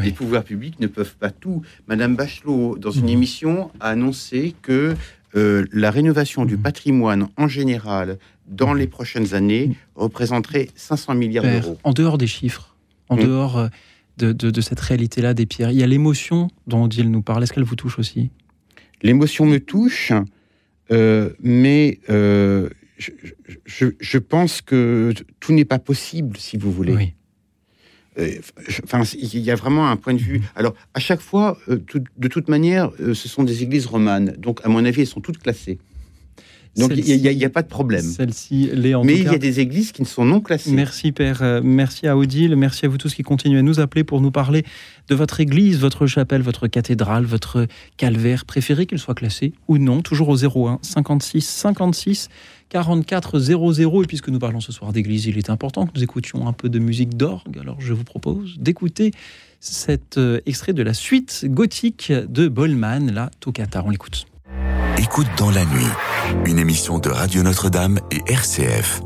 les pouvoirs publics ne peuvent pas tout. Madame Bachelot, dans une mmh. émission, a annoncé que euh, la rénovation du mmh. patrimoine en général dans mmh. les prochaines années représenterait 500 milliards d'euros. En dehors des chiffres, en dehors euh, de, cette réalité-là des pierres, il y a l'émotion dont il nous parle. Est-ce qu'elle vous touche aussi? L'émotion me touche, euh, mais euh, je, je- je pense que tout n'est pas possible, si vous voulez. Oui. Euh, Enfin, il y a vraiment un point de vue. Alors, à chaque fois, euh, tout- de toute manière, euh, ce sont des églises romanes. Donc, à mon avis, elles sont toutes classées. Donc, il n'y a, pas de problème. Celle-ci l'est en Mais il y a des églises qui ne sont non classées. Merci Père, merci à Odile, merci à vous tous qui continuez à nous appeler pour nous parler de votre église, votre chapelle, votre cathédrale, votre calvaire préféré, qu'il soit classé ou non, toujours au 01 56 56 44 00. Et puisque nous parlons ce soir d'église, il est important que nous écoutions un peu de musique d'orgue. Alors je vous propose d'écouter cet euh, extrait de la suite gothique de Bollman, la Toccata. On l'écoute. Écoute dans la nuit, une émission de Radio Notre-Dame et RCF.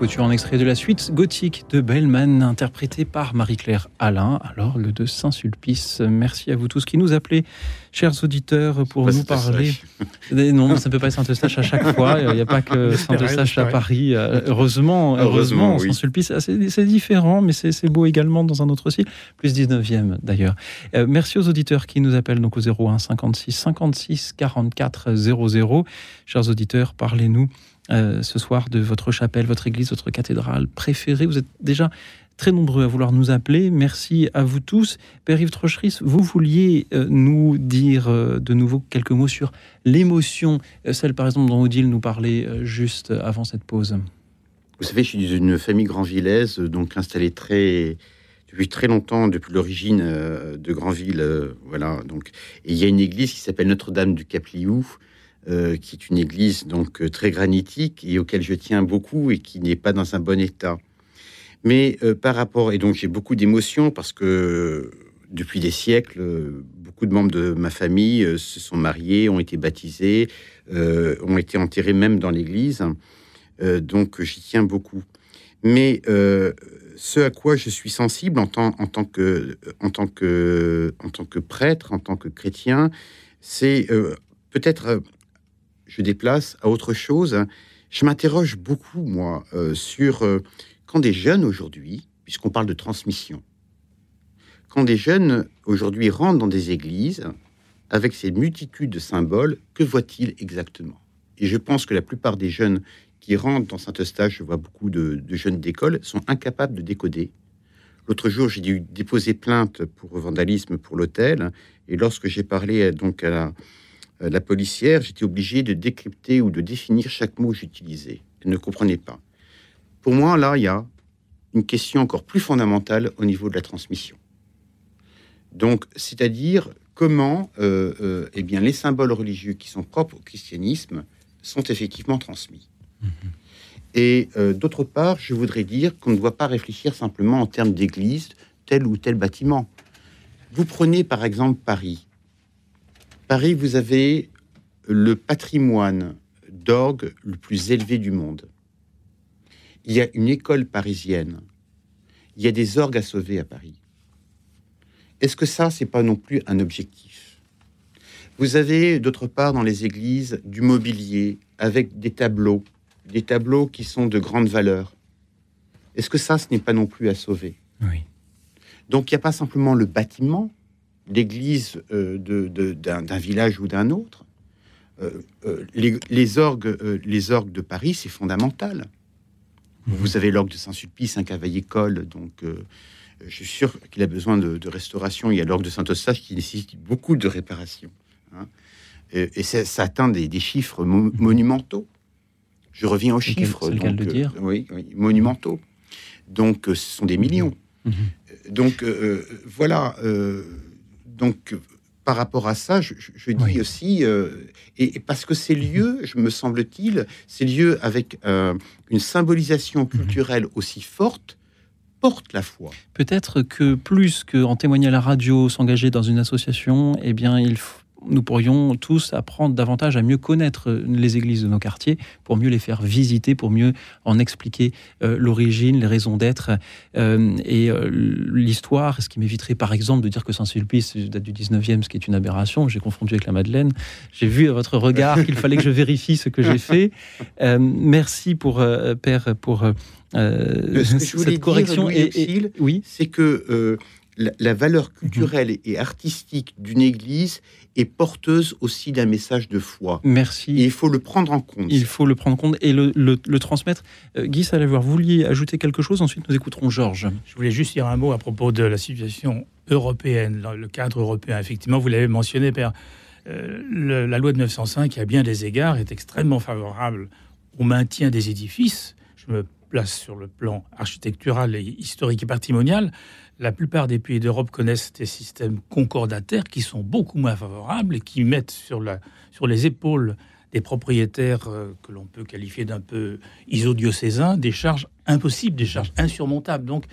Écoutions un extrait de la suite gothique de Bellman, interprétée par Marie-Claire Alain, à l'orgue de Saint-Sulpice. Merci à vous tous qui nous appelez, chers auditeurs, pour nous parler. Non, ça ne peut pas être Saint-Eustache à chaque fois. Il n'y a pas que Saint-Eustache à Paris. Euh, Heureusement, heureusement, Heureusement, oui. Saint-Sulpice, ah, c'est différent, mais c'est c'est beau également dans un autre style. Plus 19e d'ailleurs. Euh, merci aux auditeurs qui nous appellent donc au 01 56 56 44 00. Chers auditeurs, parlez-nous euh, ce soir de votre chapelle, votre église, votre cathédrale préférée. Vous êtes déjà très nombreux à vouloir nous appeler. Merci à vous tous. Père Yves Trocheris, vous vouliez euh, nous dire euh, de nouveau quelques mots sur l'émotion, celle par exemple dont Odile nous parlait juste avant cette pause. Vous savez, je suis d'une famille grandvillaise, donc installée très depuis très longtemps, depuis l'origine de Granville. euh, voilà. Donc, il y a une église qui s'appelle Notre-Dame du Cap-Liou, euh, qui est une église donc euh, très granitique et auquel je tiens beaucoup et qui n'est pas dans un bon état. Mais euh, par rapport et donc j'ai beaucoup d'émotions parce que depuis des siècles, beaucoup de membres de ma famille se sont mariés, ont été baptisés, ont été enterrés même dans l'église. Donc j'y tiens beaucoup. Mais ce à quoi je suis sensible en tant, en tant, que, en tant, que, en tant que prêtre, en tant que chrétien, c'est peut-être, je déplace à autre chose. Je m'interroge beaucoup, moi, euh, sur euh, quand des jeunes aujourd'hui, puisqu'on parle de transmission, quand des jeunes aujourd'hui rentrent dans des églises avec ces multitudes de symboles, que voient-ils exactement? Et je pense que la plupart des jeunes qui rentrent dans Saint-Eustache, je vois beaucoup de, jeunes d'école, sont incapables de décoder. L'autre jour, j'ai dû déposer plainte pour vandalisme pour l'hôtel, et lorsque j'ai parlé euh, donc à la, la policière, j'étais obligé de décrypter ou de définir chaque mot que j'utilisais. Elle ne comprenait pas. Pour moi, là, il y a une question encore plus fondamentale au niveau de la transmission. Donc, c'est-à-dire comment euh, euh, eh bien, les symboles religieux qui sont propres au christianisme sont effectivement transmis. Et euh, d'autre part, je voudrais dire qu'on ne doit pas réfléchir simplement en termes d'église, tel ou tel bâtiment. Vous prenez par exemple Paris. Paris, vous avez le patrimoine d'orgue le plus élevé du monde. Il y a une école parisienne. Il y a des orgues à sauver à Paris. Est-ce que ça, c'est pas non plus un objectif? Vous avez d'autre part dans les églises du mobilier avec des tableaux, des tableaux qui sont de grande valeur. Est-ce que ça, ce n'est pas non plus à sauver? Oui. Donc il n'y a pas simplement le bâtiment, l'église euh, de- de- d'un village ou d'un autre. Euh, euh, les, les orgues, les orgues de Paris, c'est fondamental. Vous avez l'orgue de Saint-Sulpice, un cavaillé-colle, donc je suis sûr qu'il a besoin de, de restauration. Il y a l'orgue de Saint-Eustache qui nécessite beaucoup de réparation. hein. Et, et ça, ça atteint des, des chiffres mo- monumentaux. Je reviens aux chiffres. de donc, le euh, dire. oui, oui, monumentaux. Donc, ce sont des millions. Mhm. Donc, euh, voilà. euh, donc, par rapport à ça, je, dis Oui. aussi, euh, et, et parce que ces lieux, je me semble-t-il, ces lieux avec euh, une Mhm. symbolisation culturelle aussi forte, portent la foi. Peut-être que plus qu'en témoigner à la radio, s'engager dans une association, eh bien, il f- nous pourrions tous apprendre davantage à mieux connaître les églises de nos quartiers, pour mieux les faire visiter, pour mieux en expliquer euh, l'origine, les raisons d'être euh, et euh, l'histoire. Ce qui m'éviterait, par exemple, de dire que Saint-Sulpice date du 19e, ce qui est une aberration. J'ai confondu avec la Madeleine. J'ai vu à votre regard qu'il fallait que je vérifie ce que j'ai fait. Euh, merci pour euh, Père pour euh, Euh, ce que je voulais cette correction. dire, et, oui. c'est que euh, la, la valeur culturelle et artistique d'une église est porteuse aussi d'un message de foi. Merci. Et il faut le prendre en compte. Il faut le prendre en compte et le, le- le transmettre. Euh, Guy Salavoir, vous vouliez ajouter quelque chose Ensuite, nous écouterons Georges. Je voulais juste dire un mot à propos de la situation européenne, dans le cadre européen. Effectivement, vous l'avez mentionné, Père. euh, le- la loi de 905, à bien des égards, est extrêmement favorable au maintien des édifices. Je me place sur le plan architectural, et historique et patrimonial. La plupart des pays d'Europe connaissent des systèmes concordataires qui sont beaucoup moins favorables et qui mettent sur, la, sur les épaules des propriétaires euh, que l'on peut qualifier d'un peu isodiocésains des charges impossibles, des charges insurmontables. Donc,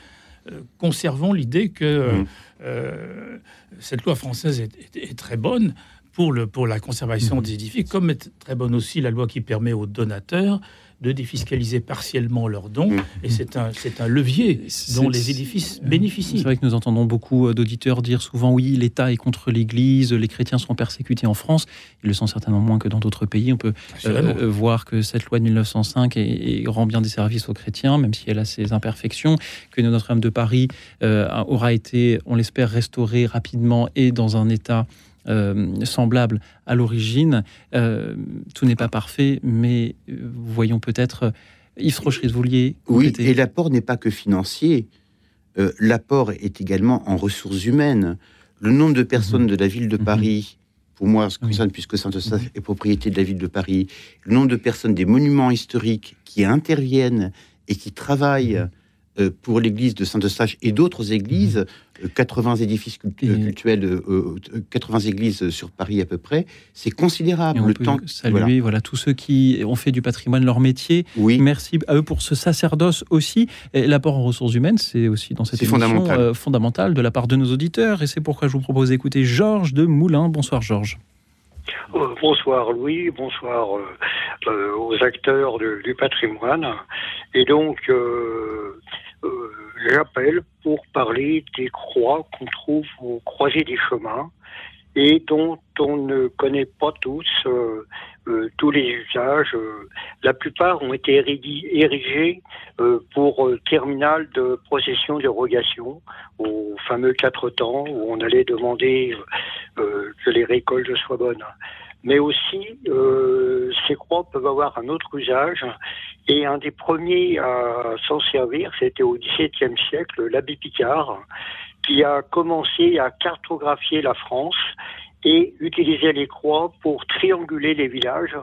euh, conservons l'idée que euh, euh, cette loi française est, est- est très bonne pour, le, pour la conservation des édifices, comme est très bonne aussi la loi qui permet aux donateurs de défiscaliser partiellement leurs dons. Et c'est un, c'est un levier dont les édifices bénéficient. C'est vrai que nous entendons beaucoup euh, d'auditeurs dire souvent oui, l'État est contre l'Église, les chrétiens sont persécutés en France. Ils le sont certainement moins que dans d'autres pays. On peut Assurément. euh, voir que cette loi de 1905 est- est- rend bien des services aux chrétiens, même si elle a ses imperfections, que Notre-Dame de Paris euh, aura été, on l'espère, restaurée rapidement et dans un état euh, semblable à l'origine. Euh, tout n'est pas parfait, mais voyons peut-être. Yves vouliez Oui, et l'apport n'est pas que financier. Euh, l'apport est également en ressources humaines. Le nombre de personnes de la ville de Paris, pour moi, ce qui concerne, puisque Saint-Eustache est propriété de la ville de Paris, le nombre de personnes des monuments historiques qui interviennent et qui travaillent pour l'église de Saint-Eustache et d'autres églises, euh, 80 édifices cult- Et- cultuels, euh, euh, 80 églises sur Paris à peu près, c'est Et considérable. on le peut temps, saluer voilà. voilà. tous ceux qui ont fait du patrimoine leur métier. Oui. Merci à eux pour ce sacerdoce aussi. L'apport en ressources humaines, c'est aussi dans cette émission fondamental. euh, fondamental de la part de nos auditeurs. Et c'est pourquoi je vous propose d'écouter Georges de Moulins. Bonsoir Georges. Euh, bonsoir Louis, bonsoir euh, euh, aux acteurs de- du patrimoine. Et donc, euh, euh, j'appelle pour parler des croix qu'on trouve au croisé des chemins et dont on ne connaît pas tous euh, euh, tous les usages. Euh, La plupart ont été érigés, euh, pour euh, terminal de procession d'érogation au fameux quatre temps où on allait demander euh, que les récoltes soient bonnes. Mais aussi, euh, ces croix peuvent avoir un autre usage. Et un des premiers à s'en servir, c'était au XVIIe siècle, l'abbé Picard, qui a commencé à cartographier la France et utilisait les croix pour trianguler les villages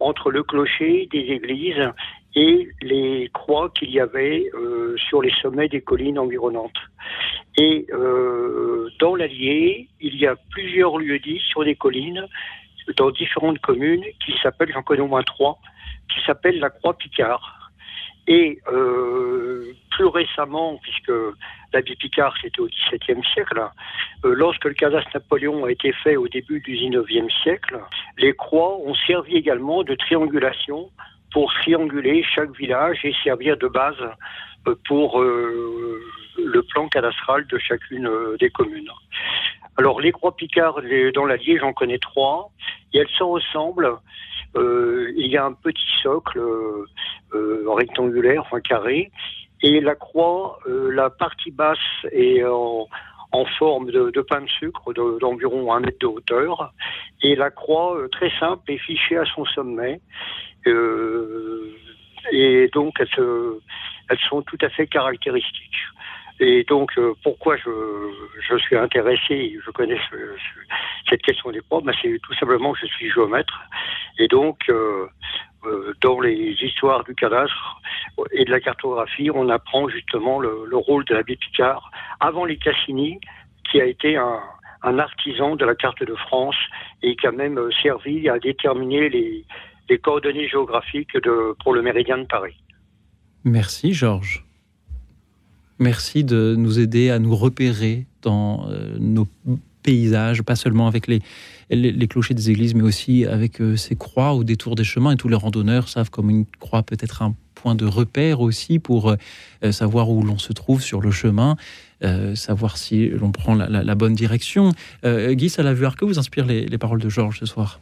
entre le clocher des églises et les croix qu'il y avait euh, sur les sommets des collines environnantes. Et euh, dans l'Allier, il y a plusieurs lieux-dits sur des collines, dans différentes communes, qui s'appellent, j'en connais au moins trois, qui s'appellent la Croix Picard. Et euh, plus récemment, puisque l'abbé Picard, c'était au XVIIe siècle, euh, lorsque le cadastre Napoléon a été fait au début du XIXe siècle, les croix ont servi également de triangulation pour trianguler chaque village et servir de base euh, pour le plan cadastral de chacune des communes. Alors les croix Picard les- dans l'Allier, j'en connais trois, et elles se ressemblent. Euh, il y a un petit socle euh, euh, rectangulaire, enfin carré, et la croix, la partie basse est en, en forme de, de pain de sucre de- d'environ un mètre de hauteur, et la croix, très simple, est fichée à son sommet. Euh, et donc elles, elles sont tout à fait caractéristiques. Et donc, euh, pourquoi je, suis intéressé, je connais ce- ce- cette question des croix, ben, c'est tout simplement que je suis géomètre. Et donc, euh, euh, dans les histoires du cadastre et de la cartographie, on apprend justement le, le rôle de l'abbé Picard avant les Cassini, qui a été un, artisan de la carte de France et qui a même servi à déterminer les, coordonnées géographiques pour le méridien de Paris. Merci Georges. Merci de nous aider à nous repérer dans euh, nos paysages, pas seulement avec les, clochers des églises, mais aussi avec euh, ces croix au détour des chemins. Et tous les randonneurs savent comme une croix peut être un point de repère aussi pour euh, savoir où l'on se trouve sur le chemin, savoir si l'on prend la, bonne direction. Guy Salavuard, que vous inspirent les, les paroles de Georges ce soir?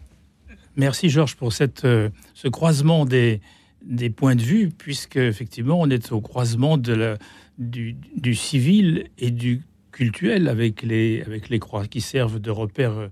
Merci Georges pour cette, ce croisement des, des points de vue, puisque effectivement on est au croisement du, civil et du cultuel avec les, avec les croix qui servent de repères euh,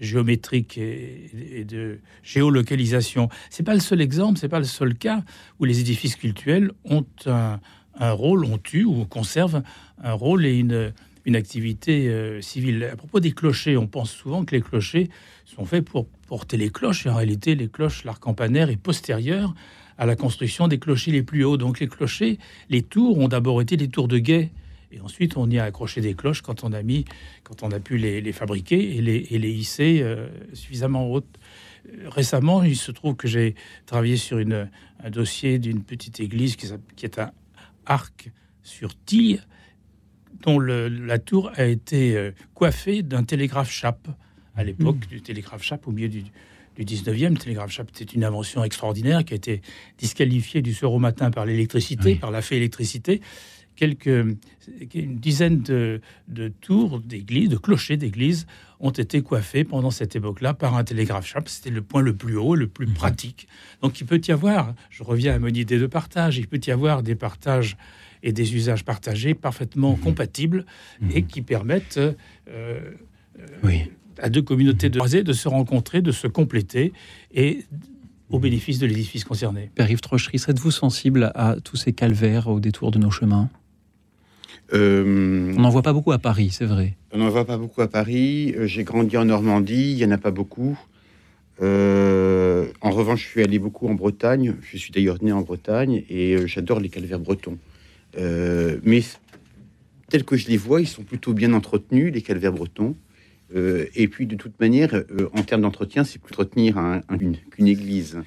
géométriques et, de géolocalisation. C'est pas le seul exemple, c'est pas le seul cas où les édifices cultuels ont un, rôle, ont eu ou conservent un rôle et une, une activité euh, civile. À propos des clochers, on pense souvent que les clochers sont faits pour porter les cloches. Et en réalité, les cloches, l'arc campanaire est postérieur à la construction des clochers les plus hauts. Donc les clochers, les tours ont d'abord été des tours de guet. Et ensuite, on y a accroché des cloches quand on a mis, quand on a pu les, les fabriquer et les, et les hisser euh, suffisamment hautes. Euh, Récemment, il se trouve que j'ai travaillé sur une, un dossier d'une petite église qui, est un arc sur tille, dont le- la tour a été euh, coiffée d'un télégraphe chape à l'époque du télégraphe chape au milieu du, du 19e. Le télégraphe chape était une invention extraordinaire qui a été disqualifiée du soir au matin par l'électricité, par la fée électricité. Quelques, une dizaine de, de tours d'église, de clochers d'église ont été coiffés pendant cette époque-là par un télégraphe chape. C'était le point le plus haut, le plus pratique. Donc il peut y avoir, je reviens à mon idée de partage, il peut y avoir des partages et des usages partagés parfaitement compatibles et qui permettent euh, euh, à deux communautés de croisés de se rencontrer, de se compléter et au bénéfice de l'édifice concerné. Père-Yves Trochery, êtes-vous sensible à tous ces calvaires au détour de nos chemins? Euh, On n'en voit pas beaucoup à Paris, c'est vrai. On n'en voit pas beaucoup à Paris. Euh, J'ai grandi en Normandie, il n'y en a pas beaucoup. Euh, en revanche, je suis allé beaucoup en Bretagne. Je suis d'ailleurs né en Bretagne et j'adore les calvaires bretons. mais tels que je les vois, ils sont plutôt bien entretenus, les calvaires bretons. Euh, et puis, de toute manière, euh, en termes d'entretien, c'est plus retenir qu'une église.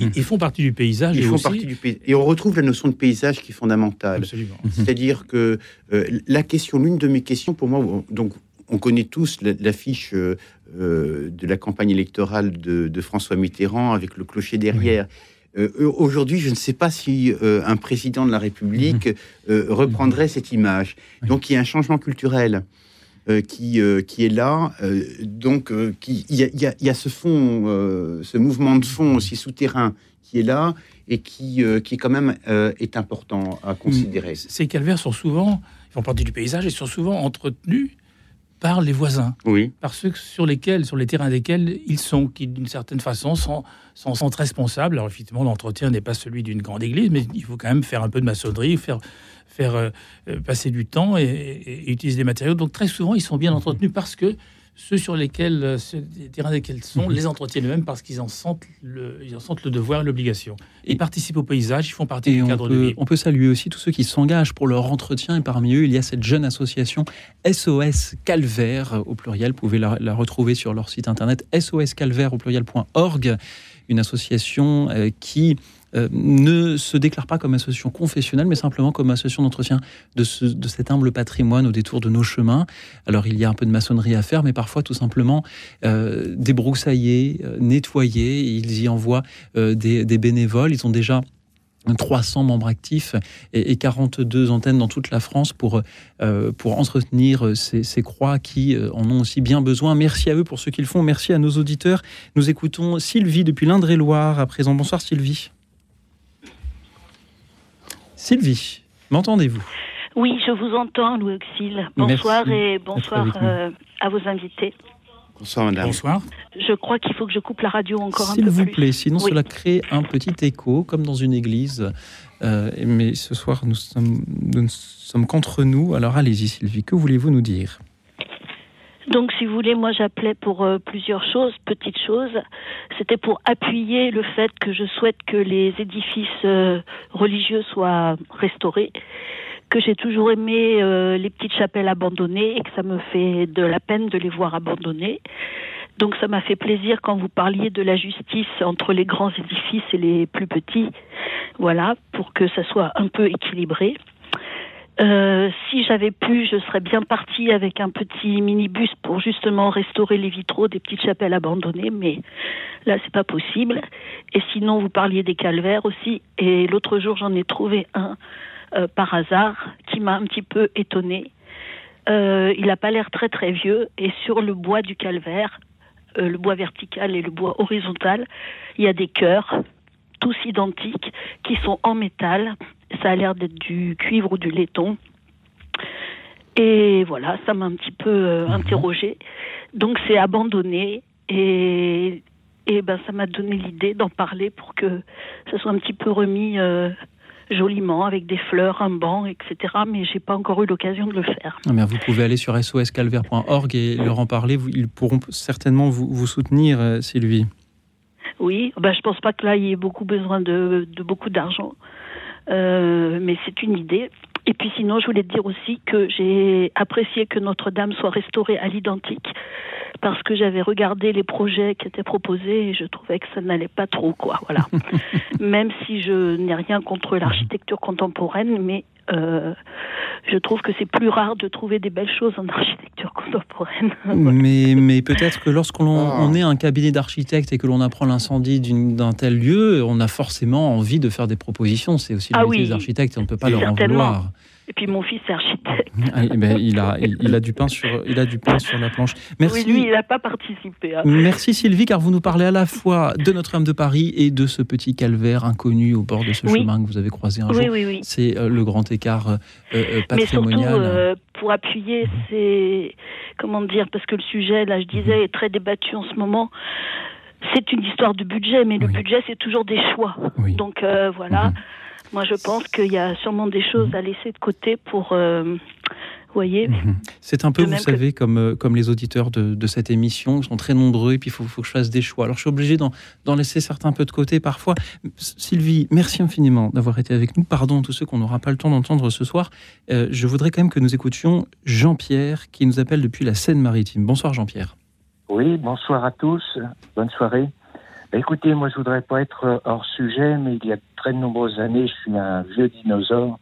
Ils, font partie du paysage. Ils et font partie du paysage. Et on retrouve la notion de paysage qui est fondamentale. C'est-à-dire que euh, la question, l'une de mes questions, pour moi, donc, on connaît tous l'affiche de la campagne électorale de, François Mitterrand avec le clocher derrière. Aujourd'hui, je ne sais pas si un président de la République reprendrait cette image. Donc, il y a un changement culturel. Euh, qui, euh, qui est là. Euh, donc, il y, y, a ce fond, ce mouvement de fond aussi souterrain qui est là et qui, qui quand même est important à considérer. Ces calvaires sont souvent, ils font partie du paysage et sont souvent entretenus par les voisins, oui. par ceux sur lesquels, sur les terrains desquels ils sont, qui d'une certaine façon sont, sont, sont responsables. Alors effectivement, l'entretien n'est pas celui d'une grande église, mais il faut quand même faire un peu de maçonnerie, faire faire euh, euh, passer du temps et, utiliser des matériaux. Donc très souvent, ils sont bien entretenus parce que ceux sur lesquels, euh, les terrains desquels sont, mhm. les entretiennent eux-mêmes parce qu'ils en sentent le, ils en sentent le devoir, l'obligation. Ils participent au paysage, ils font partie du cadre de vie. On peut saluer aussi tous ceux qui s'engagent pour leur entretien et parmi eux, il y a cette jeune association SOS Calvaire au pluriel. Vous pouvez la, la retrouver sur leur site internet soscalvaire au pluriel.org, une association qui euh, ne se déclare pas comme association confessionnelle, mais simplement comme association d'entretien de, cet humble patrimoine au détour de nos chemins. Alors il y a un peu de maçonnerie à faire, mais parfois tout simplement euh, débroussailler, euh, nettoyer. Ils y envoient des, bénévoles. Ils ont déjà 300 membres actifs et, 42 antennes dans toute la France pour, pour entretenir ces, ces, croix qui en ont aussi bien besoin. Merci à eux pour ce qu'ils font. Merci à nos auditeurs. Nous écoutons Sylvie depuis l'Indre-et-Loire à présent. Bonsoir Sylvie. Sylvie, m'entendez-vous? Oui, je vous entends, Louis Auxil. Bonsoir et bonsoir euh, à vos invités. Bonsoir, madame. Bonsoir. Je crois qu'il faut que je coupe la radio encore un peu plus. S'il vous plaît, sinon cela crée un petit écho, comme dans une église. Euh, mais ce soir, nous sommes, nous ne sommes qu'entre nous. Alors allez-y, Sylvie, que voulez-vous nous dire? Donc, si vous voulez, moi j'appelais pour euh, plusieurs choses, petites choses. C'était pour appuyer le fait que je souhaite que les édifices euh, religieux soient restaurés, que j'ai toujours aimé euh, les petites chapelles abandonnées et que ça me fait de la peine de les voir abandonnées. Donc ça m'a fait plaisir quand vous parliez de la justice entre les grands édifices et les plus petits. Voilà, pour que ça soit un peu équilibré. Euh, si j'avais pu, je serais bien partie avec un petit minibus pour justement restaurer les vitraux des petites chapelles abandonnées, mais là c'est pas possible. Et sinon, vous parliez des calvaires aussi, et l'autre jour j'en ai trouvé un euh, par hasard qui m'a un petit peu étonnée. Euh, il n'a pas l'air très très vieux, et sur le bois du calvaire, le bois vertical et le bois horizontal, il y a des cœurs tous identiques, qui sont en métal. Ça a l'air d'être du cuivre ou du laiton. Et voilà, ça m'a un petit peu euh, mhm. interrogée. Donc c'est abandonné et, et ben ça m'a donné l'idée d'en parler pour que ça soit un petit peu remis euh, joliment avec des fleurs, un banc, etc. Mais j'ai pas encore eu l'occasion de le faire. Ah, vous pouvez aller sur soscalvaire.org et leur en parler. Ils pourront certainement vous, vous soutenir, euh, Sylvie. Oui, ben, je pense pas que là, il y ait beaucoup besoin de, beaucoup d'argent. Euh, mais c'est une idée. Et puis sinon, je voulais te dire aussi que j'ai apprécié que Notre-Dame soit restaurée à l'identique parce que j'avais regardé les projets qui étaient proposés et je trouvais que ça n'allait pas trop, quoi. Voilà. Même si je n'ai rien contre l'architecture contemporaine, mais euh, je trouve que c'est plus rare de trouver des belles choses en architecture contemporaine. mais, mais peut-être que lorsqu'on ah. on est un cabinet d'architectes et que l'on apprend l'incendie d'un tel lieu, on a forcément envie de faire des propositions. C'est aussi le ah métier des architectes et on ne peut pas leur en vouloir. Et puis mon fils est architecte. Ah, eh ben, il, a, il, a du pain sur, il a du pain sur la planche. Merci. Oui, lui, il n'a pas participé. Hein. Merci Sylvie, car vous nous parlez à la fois de Notre-Dame de Paris et de ce petit calvaire inconnu au bord de ce chemin que vous avez croisé un jour. Oui, oui, C'est euh, le grand écart euh, euh, patrimonial. Mais surtout, pour appuyer, c'est comment dire, parce que le sujet, là, je disais, est très débattu en ce moment c'est une histoire de budget, mais le budget, c'est toujours des choix. Donc voilà, mhm. Moi, je pense qu'il y a sûrement des choses à laisser de côté pour, euh, voyez Mhm. C'est un peu, vous que- savez, comme, euh, comme les auditeurs de, de cette émission, ils sont très nombreux et puis il faut, faut que je fasse des choix. Alors je suis obligé d'en d'en laisser certains un peu de côté parfois. Sylvie, merci infiniment d'avoir été avec nous. Pardon à tous ceux qu'on n'aura pas le temps d'entendre ce soir. Euh, je voudrais quand même que nous écoutions Jean-Pierre qui nous appelle depuis la Seine-Maritime. Bonsoir Jean-Pierre. Oui, bonsoir à tous. Bonne soirée. Écoutez, moi, je voudrais pas être euh, hors sujet, mais il y a de très nombreuses années, je suis un vieux dinosaure.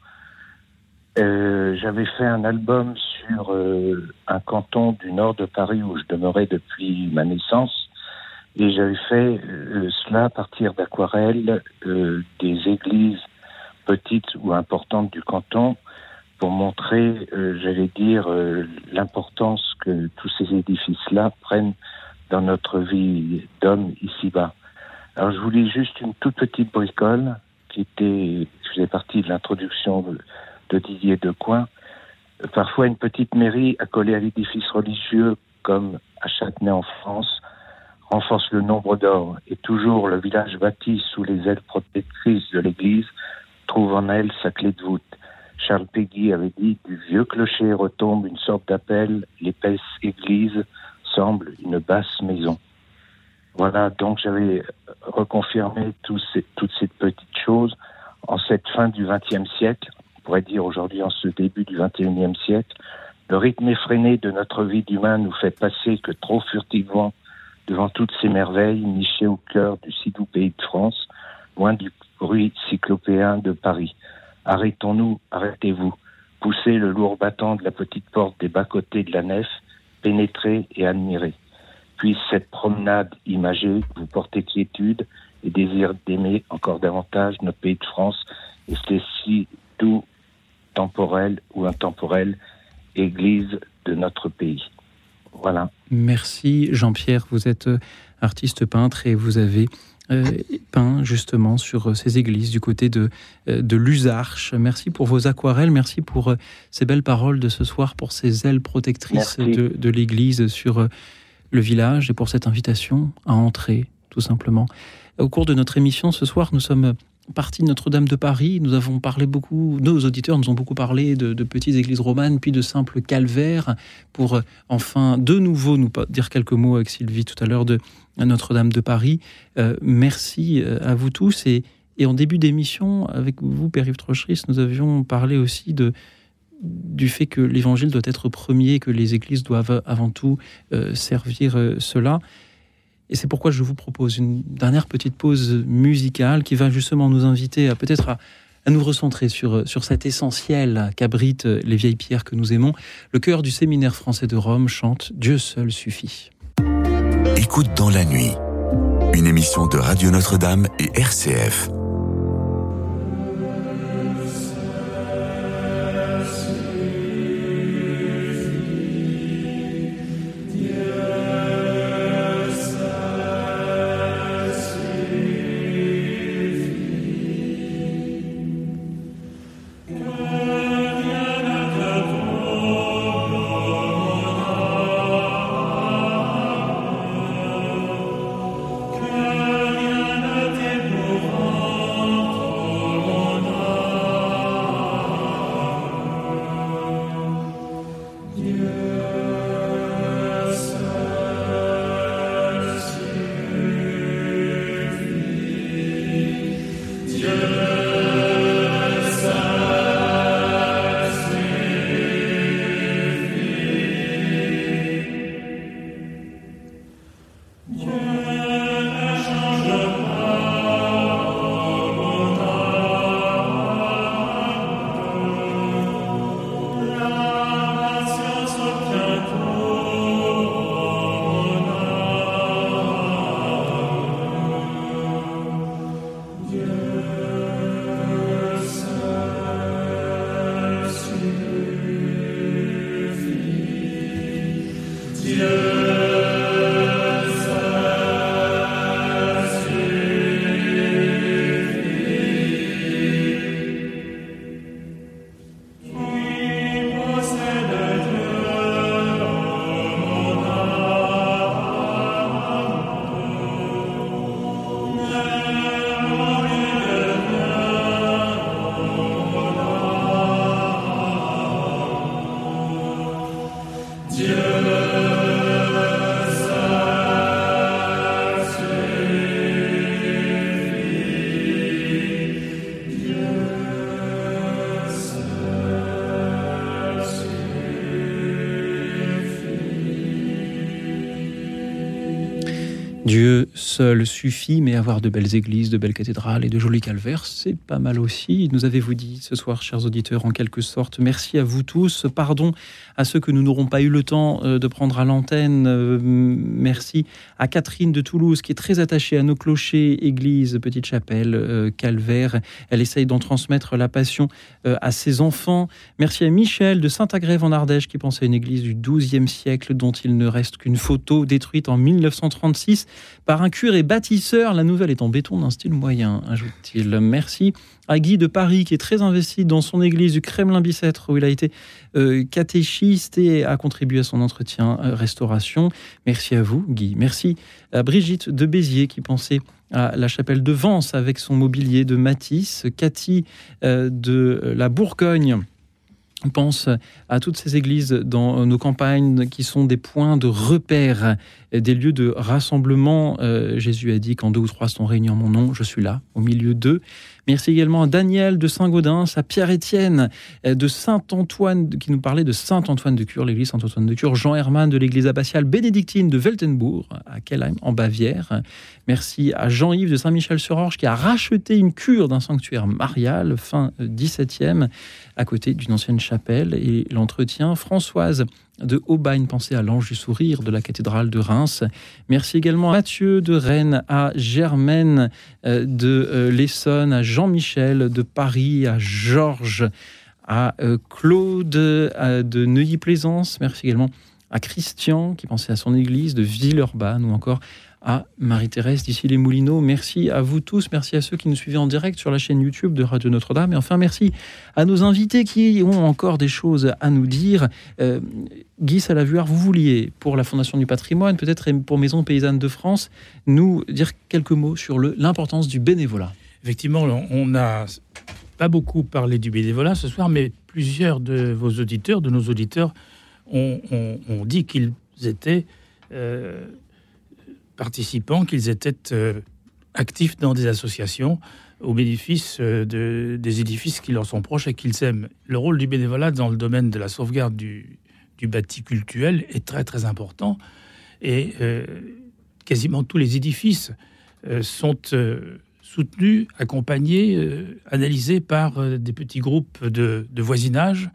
Euh, J'avais fait un album sur euh, un canton du nord de Paris où je demeurais depuis ma naissance. Et j'avais fait euh, cela à partir d'aquarelles euh, des églises petites ou importantes du canton pour montrer, euh, j'allais dire, euh, l'importance que tous ces édifices-là prennent dans notre vie d'homme ici-bas. Alors je vous lis juste une toute petite bricole qui était, faisait partie de l'introduction de, Didier Decoing. Parfois une petite mairie accolée à l'édifice religieux comme à Châtenay en France renforce le nombre d'or et toujours le village bâti sous les ailes protectrices de l'église trouve en elle sa clé de voûte. Charles Péguy avait dit du vieux clocher retombe une sorte d'appel, l'épaisse église semble une basse maison. Voilà, donc j'avais reconfirmé tous ces- toutes ces petites choses en cette fin du XXe siècle, on pourrait dire aujourd'hui en ce début du XXIe siècle. Le rythme effréné de notre vie d'humain nous fait passer que trop furtivement devant toutes ces merveilles nichées au cœur du si doux pays de France, loin du bruit cyclopéen de Paris. Arrêtons-nous, arrêtez-vous. Poussez le lourd battant de la petite porte des bas-côtés de la nef, pénétrez et admirez. Puisse cette promenade imagée vous porter quiétude et désir d'aimer encore davantage notre pays de France et c'est si doux, temporel ou intemporel, église de notre pays. Voilà. Merci Jean-Pierre, vous êtes euh, artiste peintre et vous avez euh, peint justement sur euh, ces églises du côté de, de Lusarche. Merci pour vos aquarelles, merci pour ces belles paroles de ce soir, pour ces ailes protectrices Merci. de, de l'église sur le village et pour cette invitation à entrer tout simplement. Au cours de notre émission ce soir, nous sommes partis de Notre-Dame de Paris. Nous avons parlé beaucoup, nos auditeurs nous ont beaucoup parlé de, petites églises romanes, puis de simples calvaires, pour euh, enfin de nouveau nous dire quelques mots avec Sylvie tout à l'heure de Notre-Dame de Paris. Euh, merci euh, à vous tous. Et, et en début d'émission, avec vous, Père-Yves Trocheris, nous avions parlé aussi de du fait que l'évangile doit être premier, que les églises doivent avant tout euh, servir euh, cela. Et c'est pourquoi je vous propose une dernière petite pause musicale qui va justement nous inviter à peut-être à, nous recentrer sur, sur cet essentiel qu'abritent les vieilles pierres que nous aimons. Le chœur du séminaire français de Rome chante Dieu seul suffit. Écoute dans la nuit, une émission de Radio Notre-Dame et RCF. Suffit, mais avoir de belles églises, de belles cathédrales et de jolis calvaires, c'est pas mal aussi. Nous avez-vous dit ce soir, chers auditeurs, en quelque sorte, merci à vous tous. Pardon à ceux que nous n'aurons pas eu le temps euh, de prendre à l'antenne. Euh, merci à Catherine de Toulouse, qui est très attachée à nos clochers, églises, petites chapelles, euh, calvaires. Elle essaye d'en transmettre la passion à ses enfants. Merci à Michel de Saint-Agrève en Ardèche, qui pense à une église du XIIe siècle dont il ne reste qu'une photo détruite en 1936 par un curé bâtisseur. La nouvelle est en béton d'un style moyen, ajoute-t-il. Merci à Guy de Paris, qui est très investi dans son église du Kremlin-Bicêtre, où il a été euh, catéchiste et a contribué à son entretien euh, restauration. Merci à vous, Guy. Merci à Brigitte de Béziers, qui pensait à la chapelle de Vence avec son mobilier de Matisse. Cathy euh, de la Bourgogne pense à toutes ces églises dans nos campagnes qui sont des points de repère, des lieux de rassemblement. Euh, Jésus a dit quand deux ou trois sont réunis en mon nom, je suis là, au milieu d'eux. Merci également à Daniel de Saint-Gaudens, à Pierre-Étienne euh, de Saint-Antoine, qui nous parlait de Saint-Antoine de Cure, l'église Saint-Antoine de Cure, Jean Hermann de l'église abbatiale bénédictine de Weltenbourg, à Kellheim, en Bavière. Merci à Jean-Yves de Saint-Michel-sur-Orge, qui a racheté une cure d'un sanctuaire marial, fin 17e, à côté d'une ancienne chapelle, et l'entretien. Françoise de Aubagne, pensée à l'Ange du Sourire de la cathédrale de Reims. Merci également à Mathieu de Rennes, à Germaine euh, de euh, l'Essonne, à Jean-Michel de Paris, à Georges, à euh, Claude de Neuilly-Plaisance. Merci également à Christian qui pensait à son église de Villeurbanne ou encore à Marie-Thérèse d'ici les Moulineaux. Merci à vous tous, merci à ceux qui nous suivaient en direct sur la chaîne YouTube de Radio Notre-Dame. Et enfin, merci à nos invités qui ont encore des choses à nous dire. Euh, Guy Salavuard, vous vouliez, pour la Fondation du patrimoine, peut-être pour Maison Paysanne de France, nous dire quelques mots sur l'importance du bénévolat. Effectivement, on n'a pas beaucoup parlé du bénévolat ce soir, mais plusieurs de vos auditeurs, de nos auditeurs, ont, dit qu'ils étaient... Euh, participants qu'ils étaient euh, actifs dans des associations au bénéfice euh, de, des édifices qui leur sont proches et qu'ils aiment. Le rôle du bénévolat dans le domaine de la sauvegarde du, du bâti cultuel est très très important et euh, quasiment tous les édifices sont soutenus, accompagnés, analysés par des petits groupes de, de, voisinage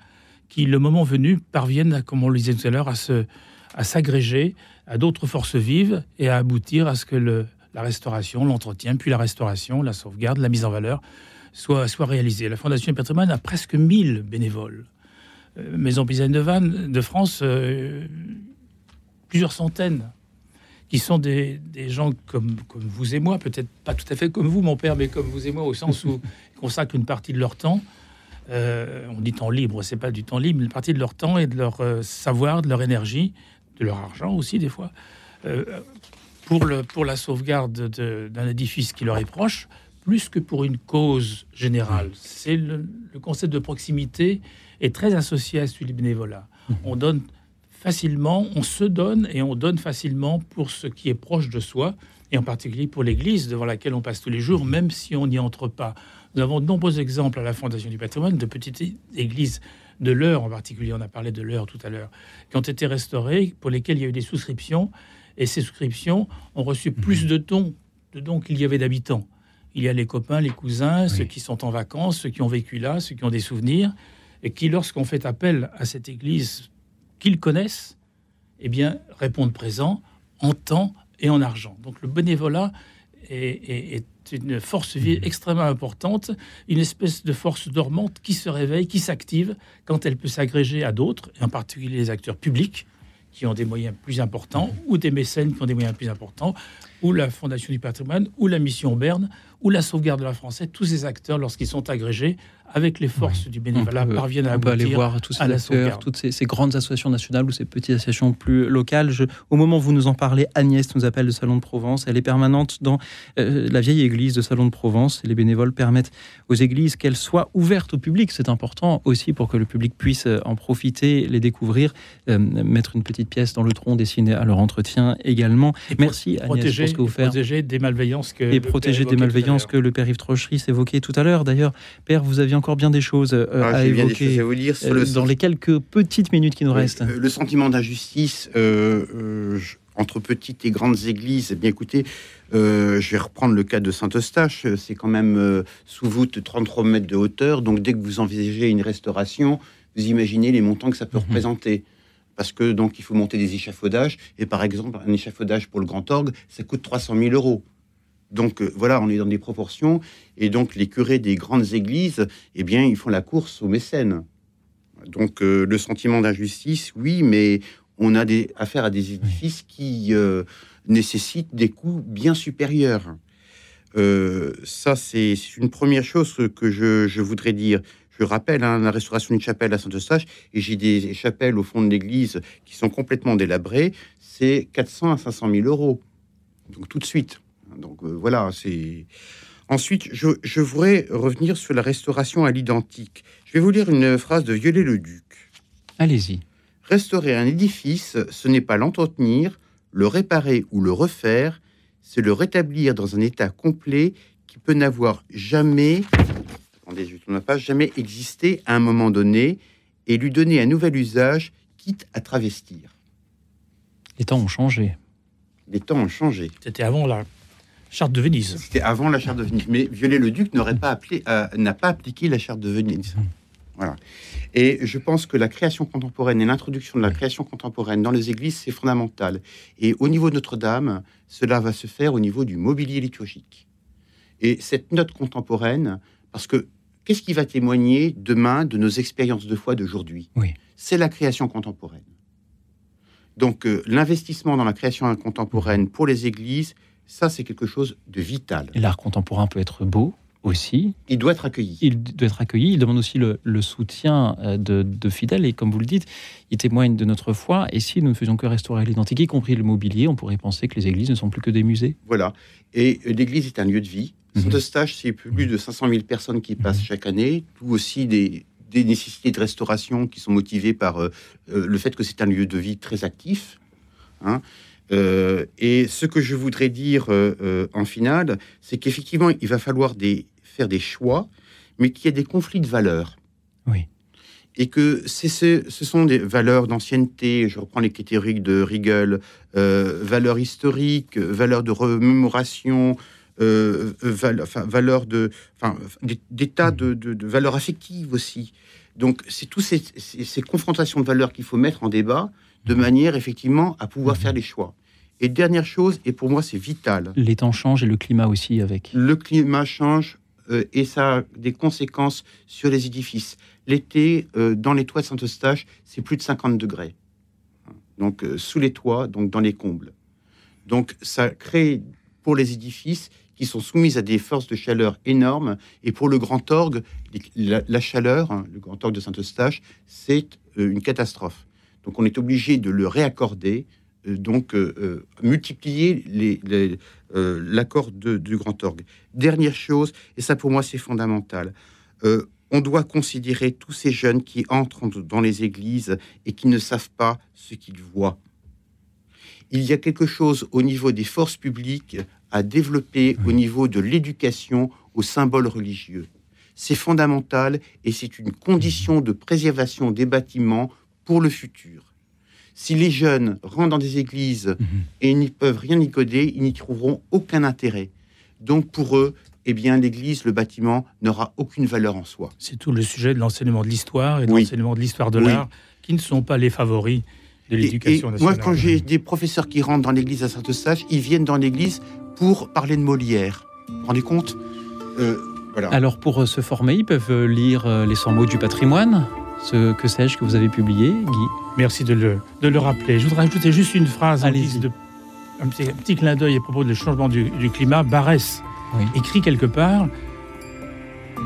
qui, le moment venu, parviennent, comme on le disait tout à l'heure, à s'agréger à d'autres forces vives et à aboutir à ce que le, la restauration, l'entretien, puis la restauration, la sauvegarde, la mise en valeur soit, soit réalisée. La Fondation du patrimoine a presque 1000 bénévoles. Euh, Maison Paysanne de Vannes, de France, euh, plusieurs centaines, qui sont des, des, gens comme, comme vous et moi, peut-être pas tout à fait comme vous, mon père, mais comme vous et moi, au sens où ils consacrent une partie de leur temps. Euh, on dit temps libre, c'est pas du temps libre, une partie de leur temps et de leur savoir, de leur énergie de leur argent aussi des fois, euh, pour, le, pour la sauvegarde d'un édifice qui leur est proche, plus que pour une cause générale. C'est le, concept de proximité est très associé à celui du bénévolat. Mmh. On donne facilement, on se donne et on donne facilement pour ce qui est proche de soi, et en particulier pour l'Église devant laquelle on passe tous les jours, même si on n'y entre pas. Nous avons de nombreux exemples à la Fondation du patrimoine de petites églises de l'heure en particulier, on a parlé de l'heure tout à l'heure, qui ont été restaurés, pour lesquels il y a eu des souscriptions, et ces souscriptions ont reçu mhm. plus de dons, de dons qu'il y avait d'habitants. Il y a les copains, les cousins, ceux qui sont en vacances, ceux qui ont vécu là, ceux qui ont des souvenirs, et qui, lorsqu'on fait appel à cette église qu'ils connaissent, eh bien, répondent présent en temps et en argent. Donc le bénévolat est, une force vive extrêmement importante, une espèce de force dormante qui se réveille, qui s'active quand elle peut s'agréger à d'autres, et en particulier les acteurs publics qui ont des moyens plus importants, ou des mécènes qui ont des moyens plus importants, ou la Fondation du patrimoine, ou la Mission Berne, ou la sauvegarde de la Française, tous ces acteurs, lorsqu'ils sont agrégés, avec les forces du bénévolat, parviennent à on peut aller voir tous ces acteurs, toutes ces, grandes associations nationales ou ces petites associations plus locales. au moment où vous nous en parlez, Agnès nous appelle de Salon de Provence. Elle est permanente dans euh, la vieille église de Salon de Provence. les bénévoles permettent aux églises qu'elles soient ouvertes au public. C'est important aussi pour que le public puisse euh, en profiter, les découvrir, euh, mettre une petite pièce dans le tronc destiné à leur entretien également. Merci Agnès protéger, pour ce que vous faites. Protéger des malveillances que et protéger des malveillances que le père Yves Trochery s'évoquait tout à l'heure. D'ailleurs, père, vous aviez encore bien des choses euh, ah, à évoquer vous dire euh, dans les quelques petites minutes qui nous euh, restent. Le sentiment d'injustice, entre petites et grandes églises, eh bien écoutez, euh, je vais reprendre le cas de Saint-Eustache. C'est quand même euh, sous voûte 33 mètres de hauteur. Donc dès que vous envisagez une restauration, vous imaginez les montants que ça peut représenter. Parce que donc il faut monter des échafaudages. Et par exemple, un échafaudage pour le grand orgue, ça coûte 300 000 euros. Donc euh, voilà, on est dans des proportions. Et donc les curés des grandes églises, eh bien, ils font la course aux mécènes. Donc euh, le sentiment d'injustice, oui, mais on a des, affaire à des édifices qui euh, nécessitent des coûts bien supérieurs. Ça, c'est une première chose que- que je, je voudrais dire. Je rappelle hein, la restauration d'une chapelle à Saint-Eustache, et j'ai des chapelles au fond de l'église qui sont complètement délabrées, c'est 400 à 500 000 euros. Donc tout de suite. Donc euh, voilà, c'est. Ensuite, je, je voudrais revenir sur la restauration à l'identique. Je vais vous lire une phrase de Viollet-le-Duc. Allez-y. Restaurer un édifice, ce n'est pas l'entretenir, le réparer ou le refaire, c'est le rétablir dans un état complet qui peut n'avoir jamais, attendez, je tourne la page, jamais existé à un moment donné et lui donner un nouvel usage, quitte à travestir. Les temps ont changé. Les temps ont changé. C'était avant la charte de Venise. C'était avant la charte de Venise. Mais Viollet-le-Duc n'aurait pas appelé, euh, n'a pas appliqué la charte de Venise. Voilà. Et je pense que la création contemporaine et l'introduction de la création contemporaine dans les églises, c'est fondamental. Et au niveau de Notre-Dame, cela va se faire au niveau du mobilier liturgique. Et cette note contemporaine, parce que qu'est-ce qui va témoigner demain de nos expériences de foi d'aujourd'hui? Oui. C'est la création contemporaine. Donc euh, l'investissement dans la création contemporaine pour les églises, ça c'est quelque chose de vital. L'art contemporain peut être beau aussi. Il doit être accueilli. Il doit être accueilli. Il demande aussi le, le soutien euh, de, de fidèles. Et comme vous le dites, il témoigne de notre foi. Et si nous ne faisions que restaurer l'identique, y compris le mobilier, on pourrait penser que les églises ne sont plus que des musées. Voilà. Et euh, l'église est un lieu de vie. Saint-Eustache, c'est plus de 500 000 personnes qui passent chaque année, tout aussi des, des nécessités de restauration qui sont motivées par euh, le fait que c'est un lieu de vie très actif. hein. Euh, et ce que je voudrais dire euh, euh, en finale, c'est qu'effectivement, il va falloir des, faire des choix, mais qu'il y a des conflits de valeurs. Oui. Et que c'est ce, ce sont des valeurs d'ancienneté, je reprends les catégoriques de Riegel, euh, valeurs historiques, valeurs de remémoration, val- enfin, valeurs de, enfin, des, des tas de, de- de valeurs affectives aussi. Donc, c'est toutes ces, ces- ces confrontations de valeurs qu'il faut mettre en débat de manière effectivement à pouvoir faire les choix. Et dernière chose, et pour moi c'est vital, Les temps changent et le climat aussi avec. le climat change euh, et ça a des conséquences sur les édifices. L'été, euh, dans les toits de Saint-Eustache, c'est plus de 50 degrés. Donc, euh, sous les toits, donc dans les combles. Donc, ça crée pour les édifices qui sont soumis à des forces de chaleur énormes. Et pour le grand orgue, la, la chaleur, hein, le grand orgue de Saint-Eustache, c'est une catastrophe. Donc, on est obligé de le réaccorder, donc euh, euh, multiplier les- les, euh, l'accord de- du grand orgue. Dernière chose, et ça pour moi c'est fondamental, euh, on doit considérer tous ces jeunes qui entrent dans les églises et qui ne savent pas ce qu'ils voient. Il y a quelque chose au niveau des forces publiques à développer au niveau de l'éducation aux symboles religieux. C'est fondamental et c'est une condition de préservation des bâtiments pour le futur. Si les jeunes rentrent dans des églises et n'y peuvent rien y coder, ils n'y trouveront aucun intérêt. Donc pour eux, eh bien, l'église, le bâtiment n'aura aucune valeur en soi. C'est tout le sujet de l'enseignement de l'histoire et de Oui. l'enseignement de l'histoire de Oui. l'art qui ne sont pas les favoris de l'éducation nationale. Moi, quand j'ai des professeurs qui rentrent dans l'église à Saint-Eustache, ils viennent dans l'église pour parler de Molière. Vous vous rendez compte? Euh, Voilà. Alors pour euh, se former, ils peuvent euh, lire les 100 mots du patrimoine, ce que sais-je que vous avez publié, Guy? Merci de le, de le rappeler. Je voudrais ajouter juste une phrase en de un petit, un petit clin d'œil à propos du changement du, du climat. Barès écrit quelque part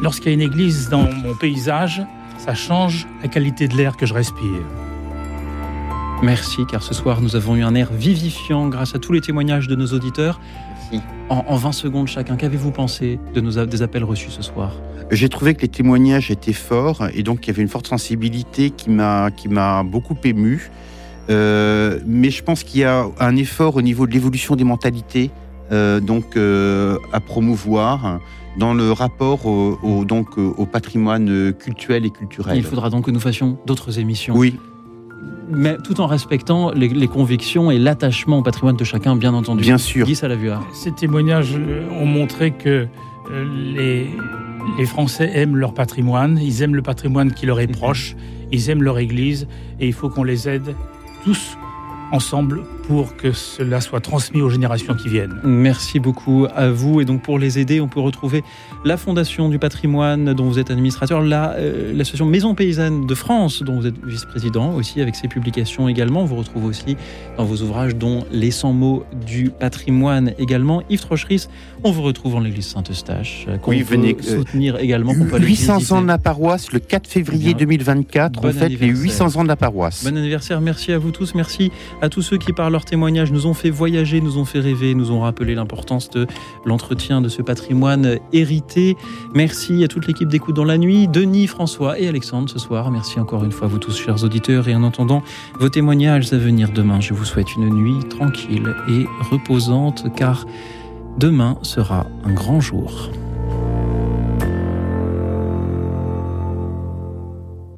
Lorsqu'il y a une église dans mon paysage, ça change la qualité de l'air que je respire. Merci, car ce soir, nous avons eu un air vivifiant grâce à tous les témoignages de nos auditeurs. En, en 20 secondes chacun, qu'avez-vous pensé de nos, des appels reçus ce soir? J'ai trouvé que les témoignages étaient forts et donc il y avait une forte sensibilité qui m'a qui m'a beaucoup ému. Euh, mais je pense qu'il y a un effort au niveau de l'évolution des mentalités euh, donc euh, à promouvoir dans le rapport au, au- donc au patrimoine culturel et culturel. Il faudra donc que nous fassions d'autres émissions. Oui. mais tout en respectant les, convictions et l'attachement au patrimoine de chacun, bien entendu. Bien sûr. Guy Salavuard. Ces témoignages ont montré que euh, les, les Français aiment leur patrimoine, ils aiment le patrimoine qui leur est proche, ils aiment leur Église, et il faut qu'on les aide tous ensemble pour que cela soit transmis aux générations qui viennent. Merci beaucoup à vous. Et donc pour les aider, on peut retrouver la Fondation du patrimoine dont vous êtes administrateur, euh, l'association Maison Paysanne de France dont vous êtes vice-président aussi avec ses publications également. On vous retrouve aussi dans vos ouvrages dont Les 100 mots du patrimoine également. Yves Trocheris, on vous retrouve en l'église Saint-Eustache euh, oui, venez euh, soutenir également. 800 ans de la paroisse le 4 février 2024. on fête les 800 ans de la paroisse. Bon anniversaire. Merci à vous tous. Merci à tous ceux qui par leurs témoignages nous ont fait voyager, nous ont fait rêver, nous ont rappelé l'importance de l'entretien de ce patrimoine hérité. Merci à toute l'équipe d'écoute dans la nuit, Denis, François et Alexandre ce soir. Merci encore une fois à vous tous, chers auditeurs. Et en entendant vos témoignages à venir demain, je vous souhaite une nuit tranquille et reposante car demain sera un grand jour.